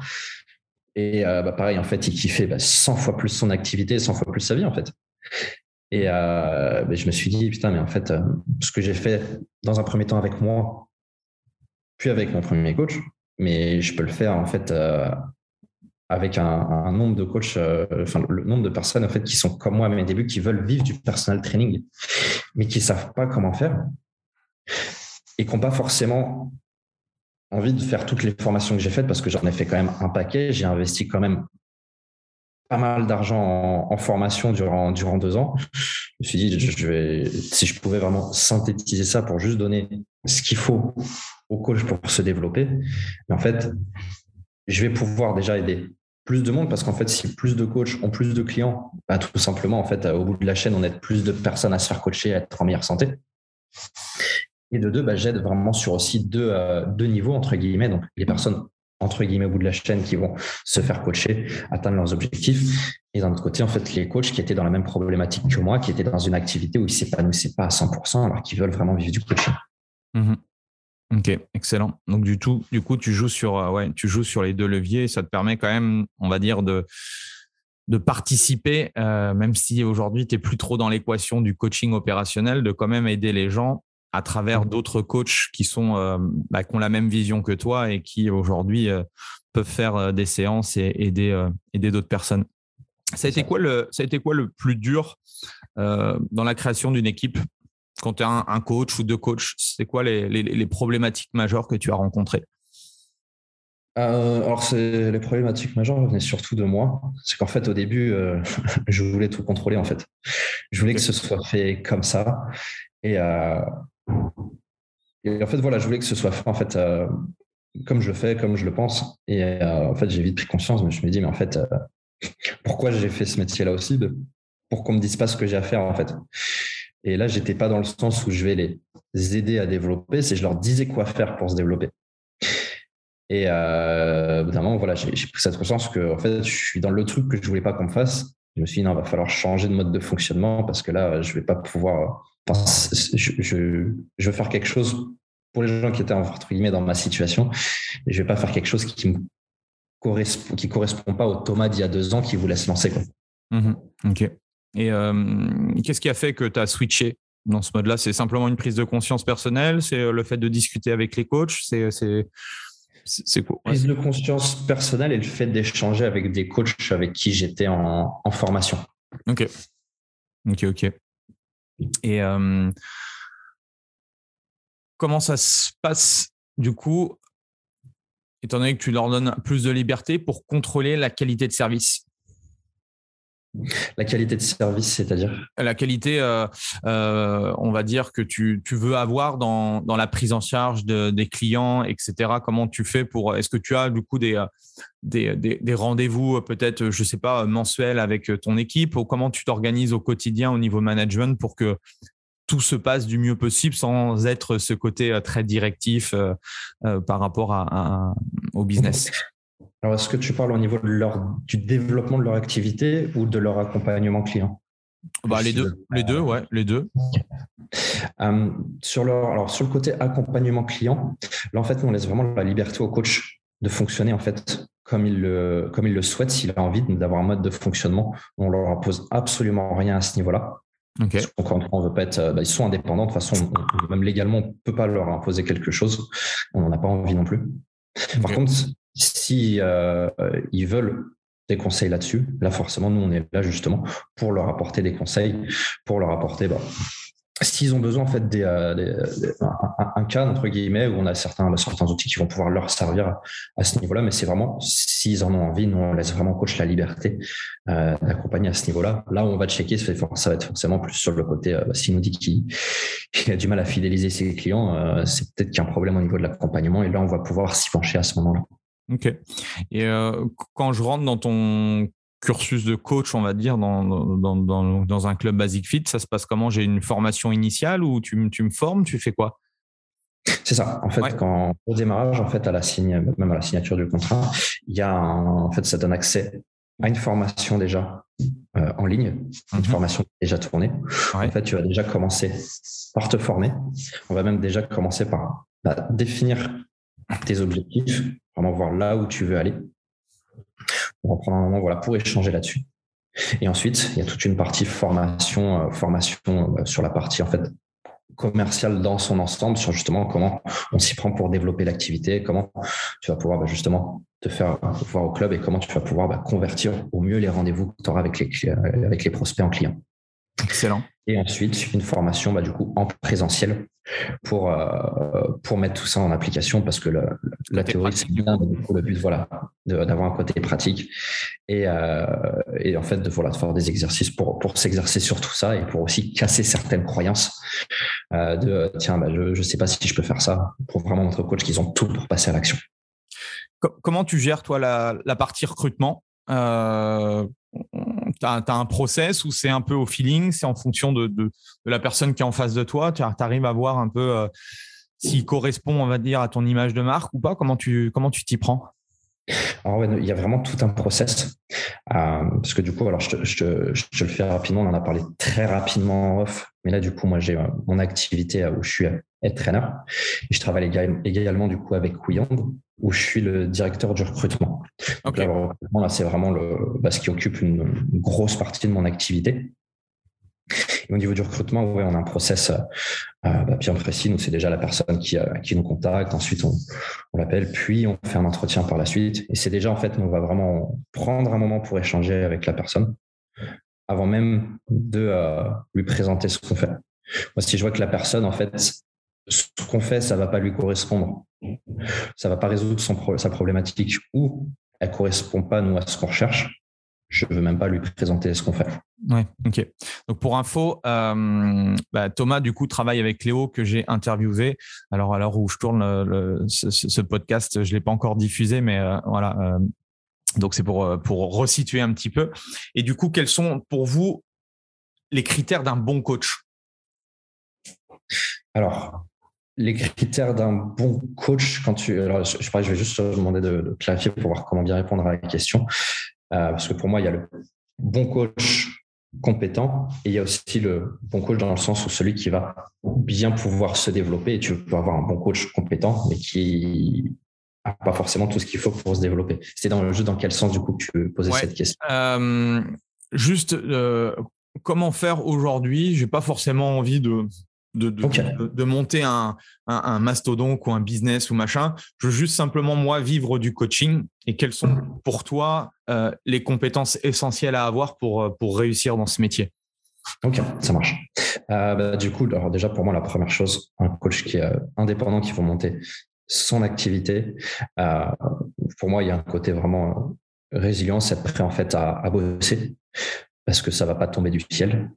Et euh, bah, pareil, en fait, il kiffait 100 bah, fois plus son activité, 100 fois plus sa vie, en fait. Et bah, je me suis dit, putain, mais en fait, ce que j'ai fait dans un premier temps avec moi, puis avec mon premier coach, mais je peux le faire, en fait, avec un, nombre de coachs, euh, enfin le nombre de personnes en fait qui sont comme moi à mes débuts, qui veulent vivre du personal training, mais qui savent pas comment faire et qui n'ont pas forcément envie de faire toutes les formations que j'ai faites parce que j'en ai fait quand même un paquet. J'ai investi quand même pas mal d'argent en, formation durant, durant deux ans. Je me suis dit, je vais, si je pouvais vraiment synthétiser ça pour juste donner ce qu'il faut aux coachs pour se développer, en fait, je vais pouvoir déjà aider plus de monde parce qu'en fait, si plus de coachs ont plus de clients, bah, tout simplement, en fait, au bout de la chaîne, on aide plus de personnes à se faire coacher, à être en meilleure santé. Et de deux, bah, j'aide vraiment sur aussi deux, euh, deux niveaux, entre guillemets. Donc, les personnes, entre guillemets, au bout de la chaîne qui vont se faire coacher, atteindre leurs objectifs. Et d'un autre côté, en fait, les coachs qui étaient dans la même problématique que moi, qui étaient dans une activité où ils ne s'épanouissaient pas à 100%, alors qu'ils veulent vraiment vivre du coaching. Mmh Ok, excellent. Donc du tout, du coup, tu joues sur, euh, ouais, tu joues sur les deux leviers. Ça te permet quand même, on va dire, de de participer, euh, même si aujourd'hui tu n'es plus trop dans l'équation du coaching opérationnel, de quand même aider les gens à travers d'autres coachs qui sont euh, bah, qui ont la même vision que toi et qui aujourd'hui peuvent faire des séances et aider aider d'autres personnes. Ça a été quoi le ça a été quoi le plus dur dans la création d'une équipe? Quand tu es un, coach ou deux coachs, c'est quoi les, problématiques majeures que tu as rencontrées? Euh, alors, les problématiques majeures venaient surtout de moi. C'est qu'en fait, au début, euh, je voulais tout contrôler. En fait, je voulais que ce soit fait comme ça. Et, euh, en fait, voilà, je voulais que ce soit fait en fait comme je le fais, comme je le pense. Et en fait, j'ai vite pris conscience. Mais je me dis, mais en fait, pourquoi j'ai fait ce métier-là aussi Pour qu'on me dise pas ce que j'ai à faire en fait? Et là, j'étais pas dans le sens où je vais les aider à développer, c'est je leur disais quoi faire pour se développer. Et euh, évidemment, voilà, j'ai pris cette conscience que en fait, je suis dans le truc que je voulais pas qu'on me fasse. Je me suis dit non, va falloir changer de mode de fonctionnement parce que là, je vais pas pouvoir. Je, je, je, veux faire quelque chose pour les gens qui étaient entre guillemets dans ma situation. Et je vais pas faire quelque chose qui me correspond, qui correspond pas au Thomas d'il y a deux ans qui voulait se lancer. Quoi. Mmh ok. Et euh, qu'est-ce qui a fait que tu as switché dans ce mode-là? C'est simplement une prise de conscience personnelle? C'est euh, le fait de discuter avec les coachs? C'est c'est quoi? Prise de conscience personnelle et le fait d'échanger avec des coachs avec qui j'étais en, en, formation. Ok. Ok, ok. Et comment ça se passe du coup, étant donné que tu leur donnes plus de liberté pour contrôler la qualité de service? La qualité de service, c'est-à-dire La qualité, euh, euh, on va dire, que tu, veux avoir dans, la prise en charge des clients, etc. Comment tu fais pour. Est-ce que tu as du coup des, rendez-vous, peut-être, je ne sais pas, mensuels avec ton équipe ou comment tu t'organises au quotidien au niveau management pour que tout se passe du mieux possible sans être ce côté très directif par rapport au business? Alors, est-ce que tu parles au niveau de leur, du développement de leur activité ou de leur accompagnement client? Bah, les deux, les deux, ouais, les deux. Euh, sur, leur, alors, sur le côté accompagnement client, là, en fait, on laisse vraiment la liberté au coach de fonctionner en fait comme il le, comme il le souhaite, s'il a envie d'avoir un mode de fonctionnement. On leur impose absolument rien à ce niveau-là. Okay. on veut pas être, euh, bah, ils sont indépendants. De toute façon, même légalement, on ne peut pas leur imposer quelque chose. On n'en a pas envie non plus. Par contre, si euh, ils veulent des conseils là-dessus, là forcément nous on est là justement pour leur apporter des conseils, pour leur apporter bah, s'ils ont besoin en fait des, euh, un, cas entre guillemets où on a certains certains outils qui vont pouvoir leur servir à ce niveau-là, mais c'est vraiment s'ils en ont envie, nous on laisse vraiment coach la liberté euh, d'accompagner à ce niveau-là. Là où on va checker, ça va être forcément plus sur le côté euh, bah, s'il nous dit qu'il a du mal à fidéliser ses clients, c'est peut-être qu'il y a un problème au niveau de l'accompagnement et là on va pouvoir s'y pencher à ce moment-là. Ok. Et euh, quand je rentre dans ton cursus de coach, on va dire, dans, dans, dans, dans un club Basic Fit, ça se passe comment? J'ai une formation initiale ou tu, tu me formes? Tu fais quoi? C'est ça. En fait, quand au démarrage, en fait, à la signe, même à la signature du contrat, il y a en fait, ça donne accès à une formation déjà euh, en ligne, une mhm. formation déjà tournée. En fait, tu vas déjà commencer par te former. On va même déjà commencer par bah, définir tes objectifs, vraiment voir là où tu veux aller. On va prendre un moment voilà, pour échanger là-dessus. Et ensuite, il y a toute une partie formation, euh, formation euh, sur la partie en fait commerciale dans son ensemble, sur justement comment on s'y prend pour développer l'activité, comment tu vas pouvoir bah, justement te faire voir au club et comment tu vas pouvoir bah, convertir au mieux les rendez-vous que tu auras avec les, avec les prospects en clients. Excellent. Et ensuite, une formation bah, du coup en présentiel pour, euh, pour mettre tout ça en application parce que la théorie, c'est bien, le but, voilà, d'avoir un côté pratique et, euh, et en fait de, voilà, de faire des exercices pour, pour s'exercer sur tout ça et pour aussi casser certaines croyances euh, de tiens, bah, je ne sais pas si je peux faire ça pour vraiment montrer aux coachs qu'ils ont tout pour passer à l'action. Comment tu gères, toi, la, la partie recrutement? Tu as, un process ou c'est un peu au feeling, c'est en fonction de, la personne qui est en face de toi, tu arrives à voir un peu euh, s'il correspond, on va dire, à ton image de marque ou pas? Comment tu comment tu t'y prends? Alors il y a vraiment tout un process. Euh, parce que du coup, alors je te, le fais rapidement, on en a parlé très rapidement en off. Mais là, du coup, moi, j'ai euh, mon activité où je suis head. Et je travaille également, du coup, avec Wiyang, où je suis le directeur du recrutement. Donc là, le recrutement, là, c'est vraiment le, bah, ce qui occupe une, grosse partie de mon activité. Et au niveau du recrutement, ouais, on a un process euh, euh, bah, bien précis. Nous, c'est déjà la personne qui, euh, qui nous contacte. Ensuite, on, on l'appelle, puis on fait un entretien par la suite. Et c'est déjà, en fait, on va vraiment prendre un moment pour échanger avec la personne avant même de lui présenter ce qu'on fait. Moi, si je vois que la personne, en fait, ce qu'on fait, ça va pas lui correspondre, ça va pas résoudre son, sa problématique ou elle correspond pas, nous, à ce qu'on recherche, je ne veux même pas lui présenter ce qu'on fait. Ouais, ok. Donc pour info, euh, bah, Thomas du coup travaille avec Léo que j'ai interviewé. Alors à l'heure où je tourne ce, podcast, je l'ai pas encore diffusé, mais euh, voilà. Euh, donc c'est pour pour resituer un petit peu. Et du coup, quels sont pour vous les critères d'un bon coach? Alors les critères d'un bon coach quand tu alors je, je vais juste te demander de, de, clarifier pour voir comment bien répondre à la question. Euh, parce que pour moi, il y a le bon coach compétent et il y a aussi le bon coach dans le sens où celui qui va bien pouvoir se développer et tu peux avoir un bon coach compétent mais qui n'a pas forcément tout ce qu'il faut pour se développer. C'est dans jeu dans quel sens du coup tu posais cette question? euh, Juste euh, comment faire aujourd'hui? J'ai pas forcément envie de de, de, monter un, un, mastodonte ou un business ou machin. Je veux juste simplement, moi, vivre du coaching. Et quelles sont pour toi euh, les compétences essentielles à avoir pour, euh, pour réussir dans ce métier? Ok, ça marche. Euh, bah, du coup, alors déjà pour moi, la première chose, un coach qui est indépendant, qui va monter son activité, pour moi, il y a un côté vraiment résilient, être prêt en fait à, à bosser. parce que ça va pas tomber du ciel.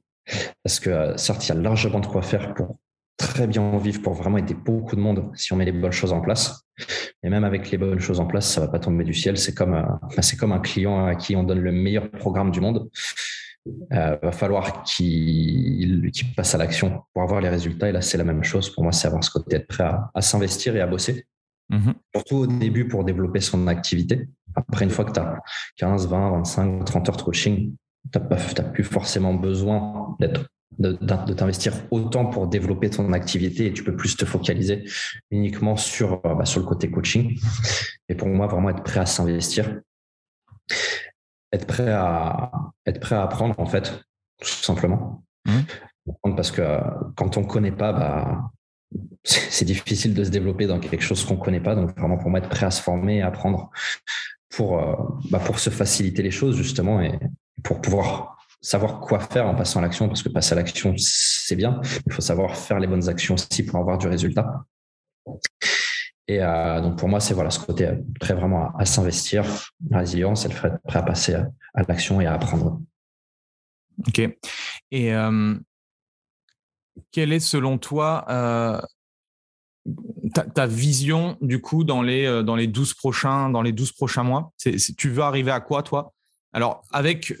Parce que certes, il y a largement de quoi faire pour très bien en vivre, pour vraiment aider beaucoup de monde si on met les bonnes choses en place. Et même avec les bonnes choses en place, ça va pas tomber du ciel. C'est comme, c'est comme un client à qui on donne le meilleur programme du monde. Euh, va falloir qu'il passe à l'action pour avoir les résultats. Et là, c'est la même chose. Pour moi, c'est avoir ce côté être prêt à, s'investir et à bosser. Mm-hmm. Surtout au début pour développer son activité. Après, une fois que tu as 15, 20, 25, 30 heures de coaching, tu n'as plus forcément besoin d'être de, de t'investir autant pour développer ton activité et tu peux plus te focaliser uniquement sur, euh, bah, sur le côté coaching. Et pour moi, vraiment être prêt à s'investir être prêt à être prêt à apprendre en fait, tout simplement. Mmh. Parce que euh, quand on connaît pas, bah, c'est difficile de se développer dans quelque chose qu'on connaît pas. Donc vraiment pour moi être prêt à se former et apprendre pour euh, bah, pour se faciliter les choses justement et pour pouvoir savoir quoi faire en passant à l'action parce que passer à l'action c'est bien il faut savoir faire les bonnes actions aussi pour avoir du résultat et euh, donc pour moi, c'est voilà ce côté euh, prêt vraiment à, s'investir, résilience, et le fait prêt à passer à, l'action et à apprendre. Ok. Et euh, quelle est selon toi ta, vision du coup dans les dans les 12 prochains dans les 12 prochains mois? Tu veux arriver à quoi toi? Alors avec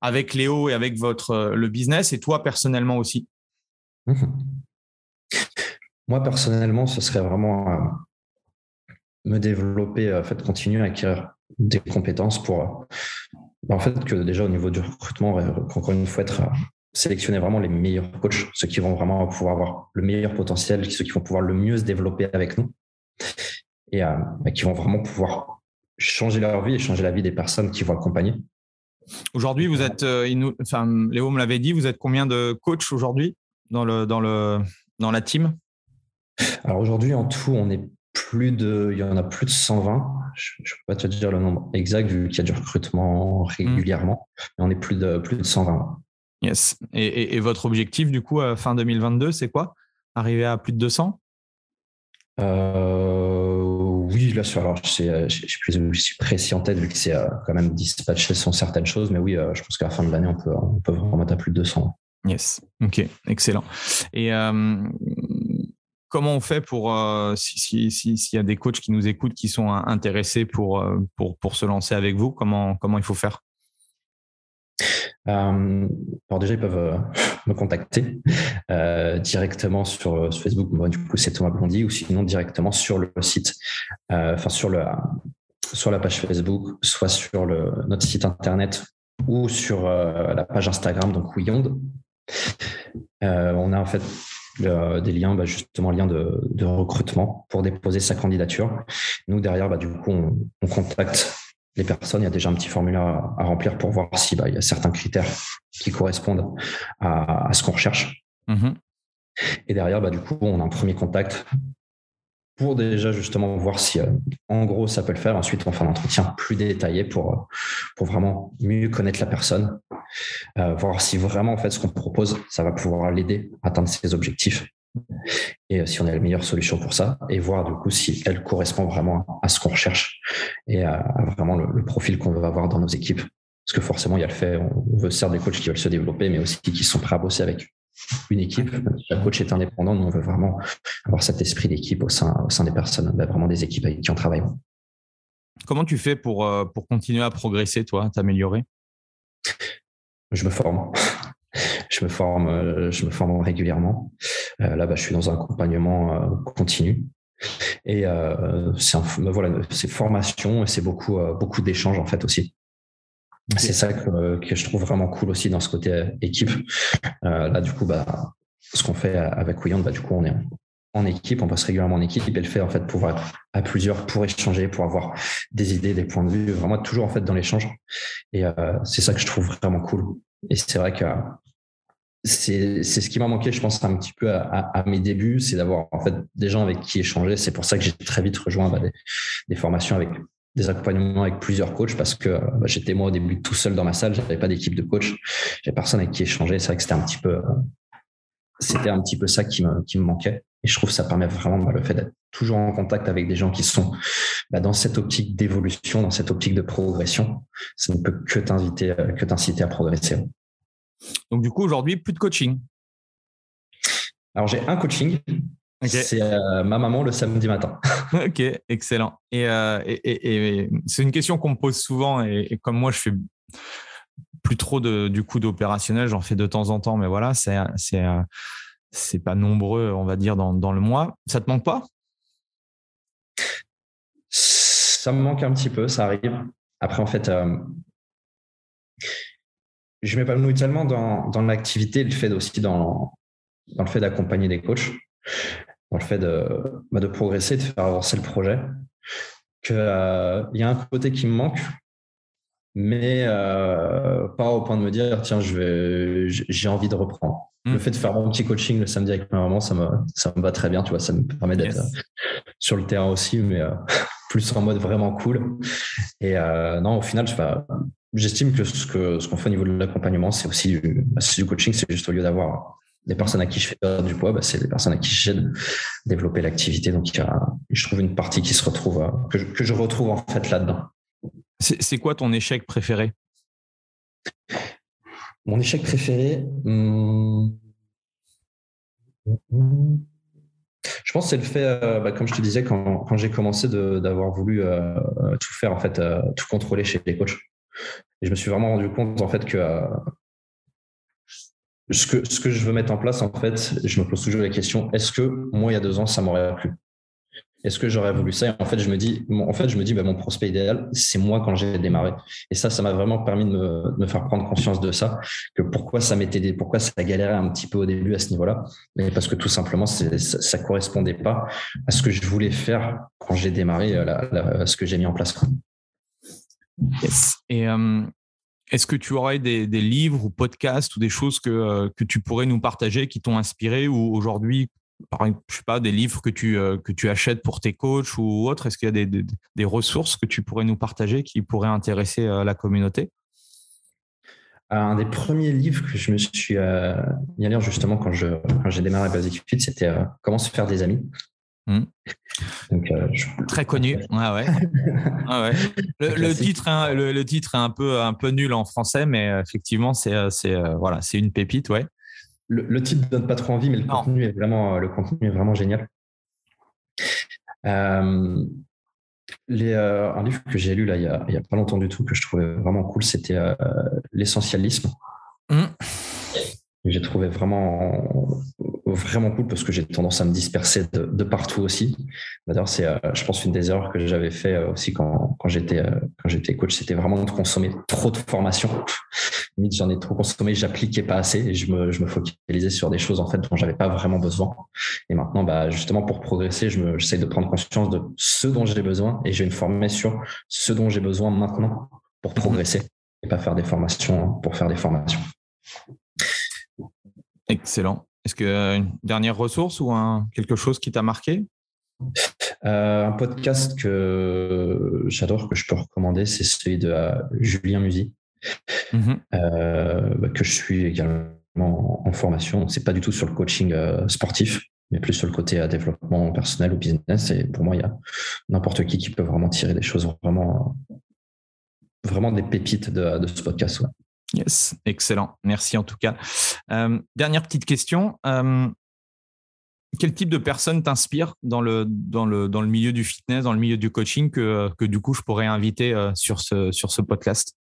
avec Léo et avec votre le business et toi personnellement aussi? Moi, personnellement, ce serait vraiment euh, me développer, euh, en fait, continuer à acquérir des compétences pour, euh, en fait, que déjà au niveau du recrutement, encore une fois, être sélectionner vraiment les meilleurs coachs, ceux qui vont vraiment pouvoir avoir le meilleur potentiel, ceux qui vont pouvoir le mieux se développer avec nous et bah, qui vont vraiment pouvoir changer leur vie et changer la vie des personnes qui vont accompagner. Aujourd'hui, vous êtes, enfin, Léo me l'avait dit, vous êtes combien de coachs aujourd'hui dans, le, dans, le, dans la team? Alors aujourd'hui, en tout, on est plus de, il y en a plus de 120. Je ne peux pas te dire le nombre exact vu qu'il y a du recrutement régulièrement, mais on est plus de, plus de 120. Yes. Et, votre objectif, du coup, à fin 2022, c'est quoi? Arriver à plus de 200 euh, Oui, là, sur, alors, je, suis précis en tête vu que c'est euh, quand même dispatché sur certaines choses, mais oui, euh, je pense qu'à la fin de l'année, on peut, on peut à plus de 200. Yes, ok, excellent. Et comment on fait pour, euh, s'il y a des coachs qui nous écoutent, qui sont intéressés pour, euh, pour, pour se lancer avec vous, comment, comment il faut faire? Euh, alors déjà, ils peuvent me contacter directement sur, Facebook. Moi, du coup, c'est Thomas Blondy, ou sinon directement sur le site, enfin sur le sur la page Facebook, soit sur notre site internet ou sur la page Instagram, donc Wiyond. on a en fait des liens, bah, justement, liens de, de, recrutement pour déposer sa candidature. Nous, derrière, bah, du coup, on, contacte les personnes. Il y a déjà un petit formulaire à, remplir pour voir s'il bah, y a certains critères qui correspondent à, à ce qu'on recherche. Mm-hmm. Et derrière, bah, du coup, on a un premier contact pour déjà justement voir si, euh, en gros, ça peut le faire. Ensuite, on fait un entretien plus détaillé pour, pour vraiment mieux connaître la personne, euh, voir si vraiment, en fait, ce qu'on propose, ça va pouvoir l'aider à atteindre ses objectifs. Et euh, si on a la meilleure solution pour ça, et voir du coup si elle correspond vraiment à ce qu'on recherche et à, vraiment le, profil qu'on veut avoir dans nos équipes. Parce que forcément, il y a le fait, on veut servir des coachs qui veulent se développer, mais aussi qui sont prêts à bosser avec une équipe. Chaque coach est indépendant, nous on veut vraiment avoir cet esprit d'équipe au sein, au sein des personnes, bah, vraiment des équipes avec qui on travaille. Comment tu fais pour, euh, pour continuer à progresser, toi, t'améliorer? Je me forme. Je me forme, euh, je me forme régulièrement. Euh, là, bah, je suis dans un accompagnement continu. Et c'est voilà, c'est formation et c'est beaucoup, beaucoup d'échanges en fait aussi. C'est ça que, que, je trouve vraiment cool aussi dans ce côté équipe. Euh, là, du coup, bah, ce qu'on fait avec Wiyand, bah, du coup, on est en équipe, on passe régulièrement en équipe et le fait en fait pour être à plusieurs, pour échanger, pour avoir des idées, des points de vue, vraiment toujours en fait dans l'échange. Et euh, c'est ça que je trouve vraiment cool. Et c'est vrai que c'est ce qui m'a manqué, je pense, un petit peu à, mes débuts, c'est d'avoir en fait des gens avec qui échanger. C'est pour ça que j'ai très vite rejoint bah, des, des, formations avec des accompagnements avec plusieurs coachs parce que bah, j'étais moi au début tout seul dans ma salle, j'avais pas d'équipe de coach, j'avais personne avec qui échanger. C'est vrai que c'était un petit peu, c'était un petit peu ça qui me, qui me manquait. Et je trouve que ça permet vraiment bah, le fait d'être toujours en contact avec des gens qui sont bah, dans cette optique d'évolution, dans cette optique de progression. Ça ne peut que t'inviter, euh, que t'inciter à progresser. Donc du coup, aujourd'hui, plus de coaching. Alors j'ai un coaching. C'est euh, ma maman le samedi matin. ok, excellent. Euh, et, c'est une question qu'on me pose souvent. Et, comme moi, je fais plus trop de, du coup d'opérationnel, j'en fais de temps en temps, mais voilà, c'est c'est c'est pas nombreux, on va dire, dans, dans le mois. Ça te manque pas? Ça me manque un petit peu, ça arrive. Après, en fait, euh, je m'épanouis tellement dans, dans l'activité, le fait aussi dans, dans le fait d'accompagner des coachs, dans le fait de, bah, de progresser, de faire avancer le projet, qu'il euh, y a un côté qui me manque, mais euh, pas au point de me dire tiens, j'ai envie de reprendre. Le hmm. fait de faire mon petit coaching le samedi avec ma maman, ça me, ça me va très bien, tu vois, ça me permet d'être sur le terrain aussi, mais euh, plus en mode vraiment cool. Et non, au final, j'estime que ce qu'on ce qu'on fait au niveau de l'accompagnement, c'est aussi bah, du coaching, c'est juste au lieu d'avoir les personnes à qui je fais perdre du poids, bah, c'est les personnes à qui j'aide développer l'activité. Donc, je trouve une partie qui se retrouve, euh, que, je, retrouve en fait là-dedans. C'est quoi ton échec préféré? Mon échec préféré, hmm, je pense que c'est le fait, euh, bah, comme je te disais, quand, j'ai commencé d'avoir voulu euh, tout faire, en fait, tout contrôler chez les coachs. Je me suis vraiment rendu compte en fait que ce que, ce que je veux mettre en place, en fait, je me pose toujours la question est-ce que moi, il y a deux ans, ça m'aurait plu? Est-ce que j'aurais voulu ça? Et en fait, je me dis, en fait, je me dis, bah, mon prospect idéal, c'est moi quand j'ai démarré. Et ça, ça m'a vraiment permis de me, faire prendre conscience de ça, que pourquoi ça m'était, pourquoi ça galérait un petit peu au début à ce niveau-là, mais parce que tout simplement, ça, ça correspondait pas à ce que je voulais faire quand j'ai démarré, euh, ce que j'ai mis en place. Et euh, est-ce que tu aurais des, livres ou podcasts ou des choses que, euh, que tu pourrais nous partager qui t'ont inspiré ou aujourd'hui, je sais pas, des livres que tu, euh, que tu achètes pour tes coachs ou autres Est-ce qu'il y a des, des, ressources que tu pourrais nous partager qui pourraient intéresser euh, la communauté? Un des premiers livres que je me suis mis à lire justement quand, je, quand j'ai démarré Basic Fit, c'était Comment se faire des amis. Euh, Très connu. ouais. Le, titre, le, titre est un peu, un peu nul en français, mais euh, effectivement, c'est, euh, c'est, voilà, c'est une pépite. Ouais. Le, titre ne donne pas trop envie, mais le contenu, est vraiment, le contenu est vraiment génial. les, un livre que j'ai lu là, il n'y a, a, pas longtemps du tout, que je trouvais vraiment cool, c'était L'essentialisme. Hmm. J'ai trouvé vraiment vraiment cool parce que j'ai tendance à me disperser de, partout aussi. D'ailleurs, c'est, euh, je pense, une des erreurs que j'avais fait euh, aussi quand, quand j'étais euh, quand j'étais coach, c'était vraiment de consommer trop de formations. Limite, j'en ai trop consommé, j'appliquais pas assez et je me, je me focalisais sur des choses en fait dont j'avais pas vraiment besoin. Et maintenant, bah, justement, pour progresser, je me, j'essaie de prendre conscience de ce dont j'ai besoin et je vais me former sur ce dont j'ai besoin maintenant pour progresser et pas faire des formations pour faire des formations. Excellent. Est-ce que euh, dernière ressource ou un, quelque chose qui t'a marqué? Euh, Un podcast que j'adore, que je peux recommander, c'est celui de euh, Julien Musy, mmh bah, que je suis également en, formation. C'est pas du tout sur le coaching sportif, mais plus sur le côté développement personnel ou business. Et pour moi, il y a n'importe qui qui peut vraiment tirer des choses vraiment, vraiment des pépites de, de ce podcast. Yes, excellent. Merci en tout cas. Euh, dernière petite question. Euh, quel type de personne t'inspire dans le, dans, le, dans le milieu du fitness, dans le milieu du coaching que, que du coup je pourrais inviter euh, sur, ce, sur ce podcast?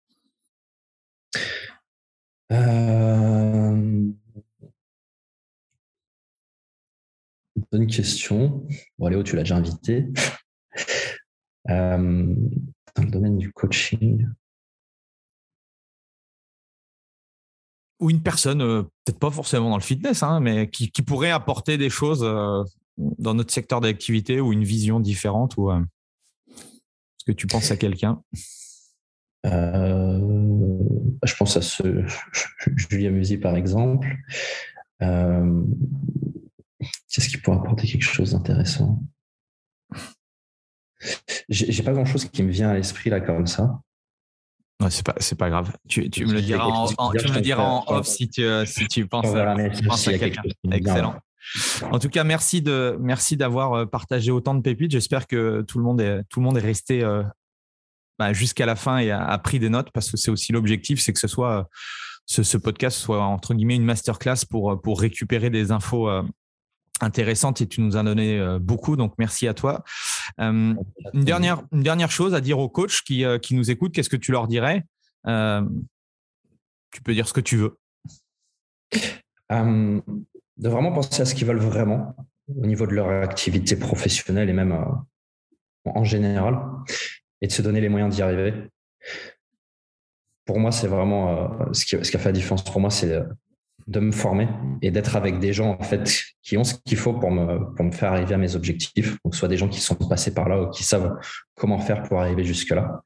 Bonne question. Bon, Léo, tu l'as déjà invité. dans le domaine du coaching. Ou une personne, euh, peut-être pas forcément dans le fitness, hein, mais qui, pourrait apporter des choses euh, dans notre secteur d'activité ou une vision différente ou euh, Est-ce que tu penses à quelqu'un? Je pense à ce Julien Musi par exemple. Qu'est-ce qui pourrait apporter quelque chose d'intéressant? J'ai pas grand chose qui me vient à l'esprit là comme ça c'est pas, c'est pas grave. Tu, tu me le diras en, tu me le diras en off si tu, si tu penses, à, penses à quelqu'un. Excellent. En tout cas, merci de merci d'avoir partagé autant de pépites. J'espère que tout le monde est tout le monde est resté bah, jusqu'à la fin et a, pris des notes parce que c'est aussi l'objectif, c'est que ce soit ce, podcast soit entre guillemets une masterclass pour pour récupérer des infos intéressantes et tu nous as donné beaucoup. Donc merci à toi. Une dernière une dernière chose à dire aux coachs qui qui nous écoutent, qu'est-ce que tu leur dirais? Tu peux dire ce que tu veux. de vraiment penser à ce qu'ils veulent vraiment au niveau de leur activité professionnelle et même en général et de se donner les moyens d'y arriver. Pour moi, c'est vraiment euh, ce, qui, ce, qui, a fait la différence pour moi, c'est de me former et d'être avec des gens en fait qui ont ce qu'il faut pour me, pour me faire arriver à mes objectifs. Donc, soit des gens qui sont passés par là ou qui savent comment faire pour arriver jusque-là.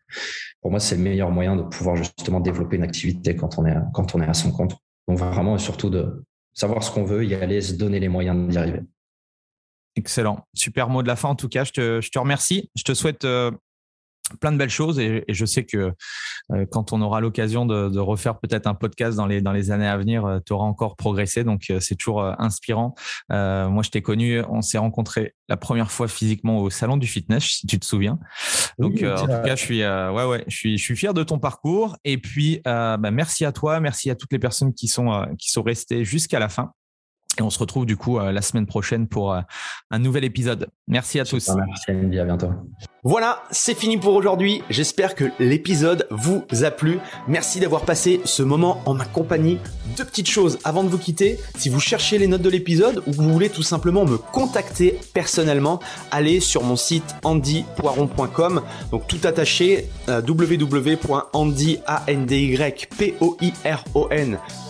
Pour moi, c'est le meilleur moyen de pouvoir justement développer une activité quand on est, quand on est à son compte. Donc, vraiment, et surtout de savoir ce qu'on veut, y aller, se donner les moyens d'y arriver. Excellent. Super mot de la fin. En tout cas, je te, remercie. Je te souhaite euh, plein de belles choses et, je sais que euh, quand on aura l'occasion de, refaire peut-être un podcast dans les dans les années à venir, euh, tu auras encore progressé. Donc euh, c'est toujours inspirant. moi, je t'ai connu, on s'est rencontré la première fois physiquement au salon du fitness, si tu te souviens. Donc en tout cas, je suis ouais ouais, je suis je suis fier de ton parcours. Et puis bah, merci à toi, merci à toutes les personnes qui sont qui sont restées jusqu'à la fin. Et on se retrouve du coup la semaine prochaine pour un nouvel épisode. Merci à tous. Merci Andy, à bientôt. Voilà, c'est fini pour aujourd'hui. J'espère que l'épisode vous a plu. Merci d'avoir passé ce moment en ma compagnie. Deux petites choses avant de vous quitter. Si vous cherchez les notes de l'épisode ou vous voulez tout simplement me contacter personnellement, allez sur mon site andypoiron.com. Donc tout attaché euh,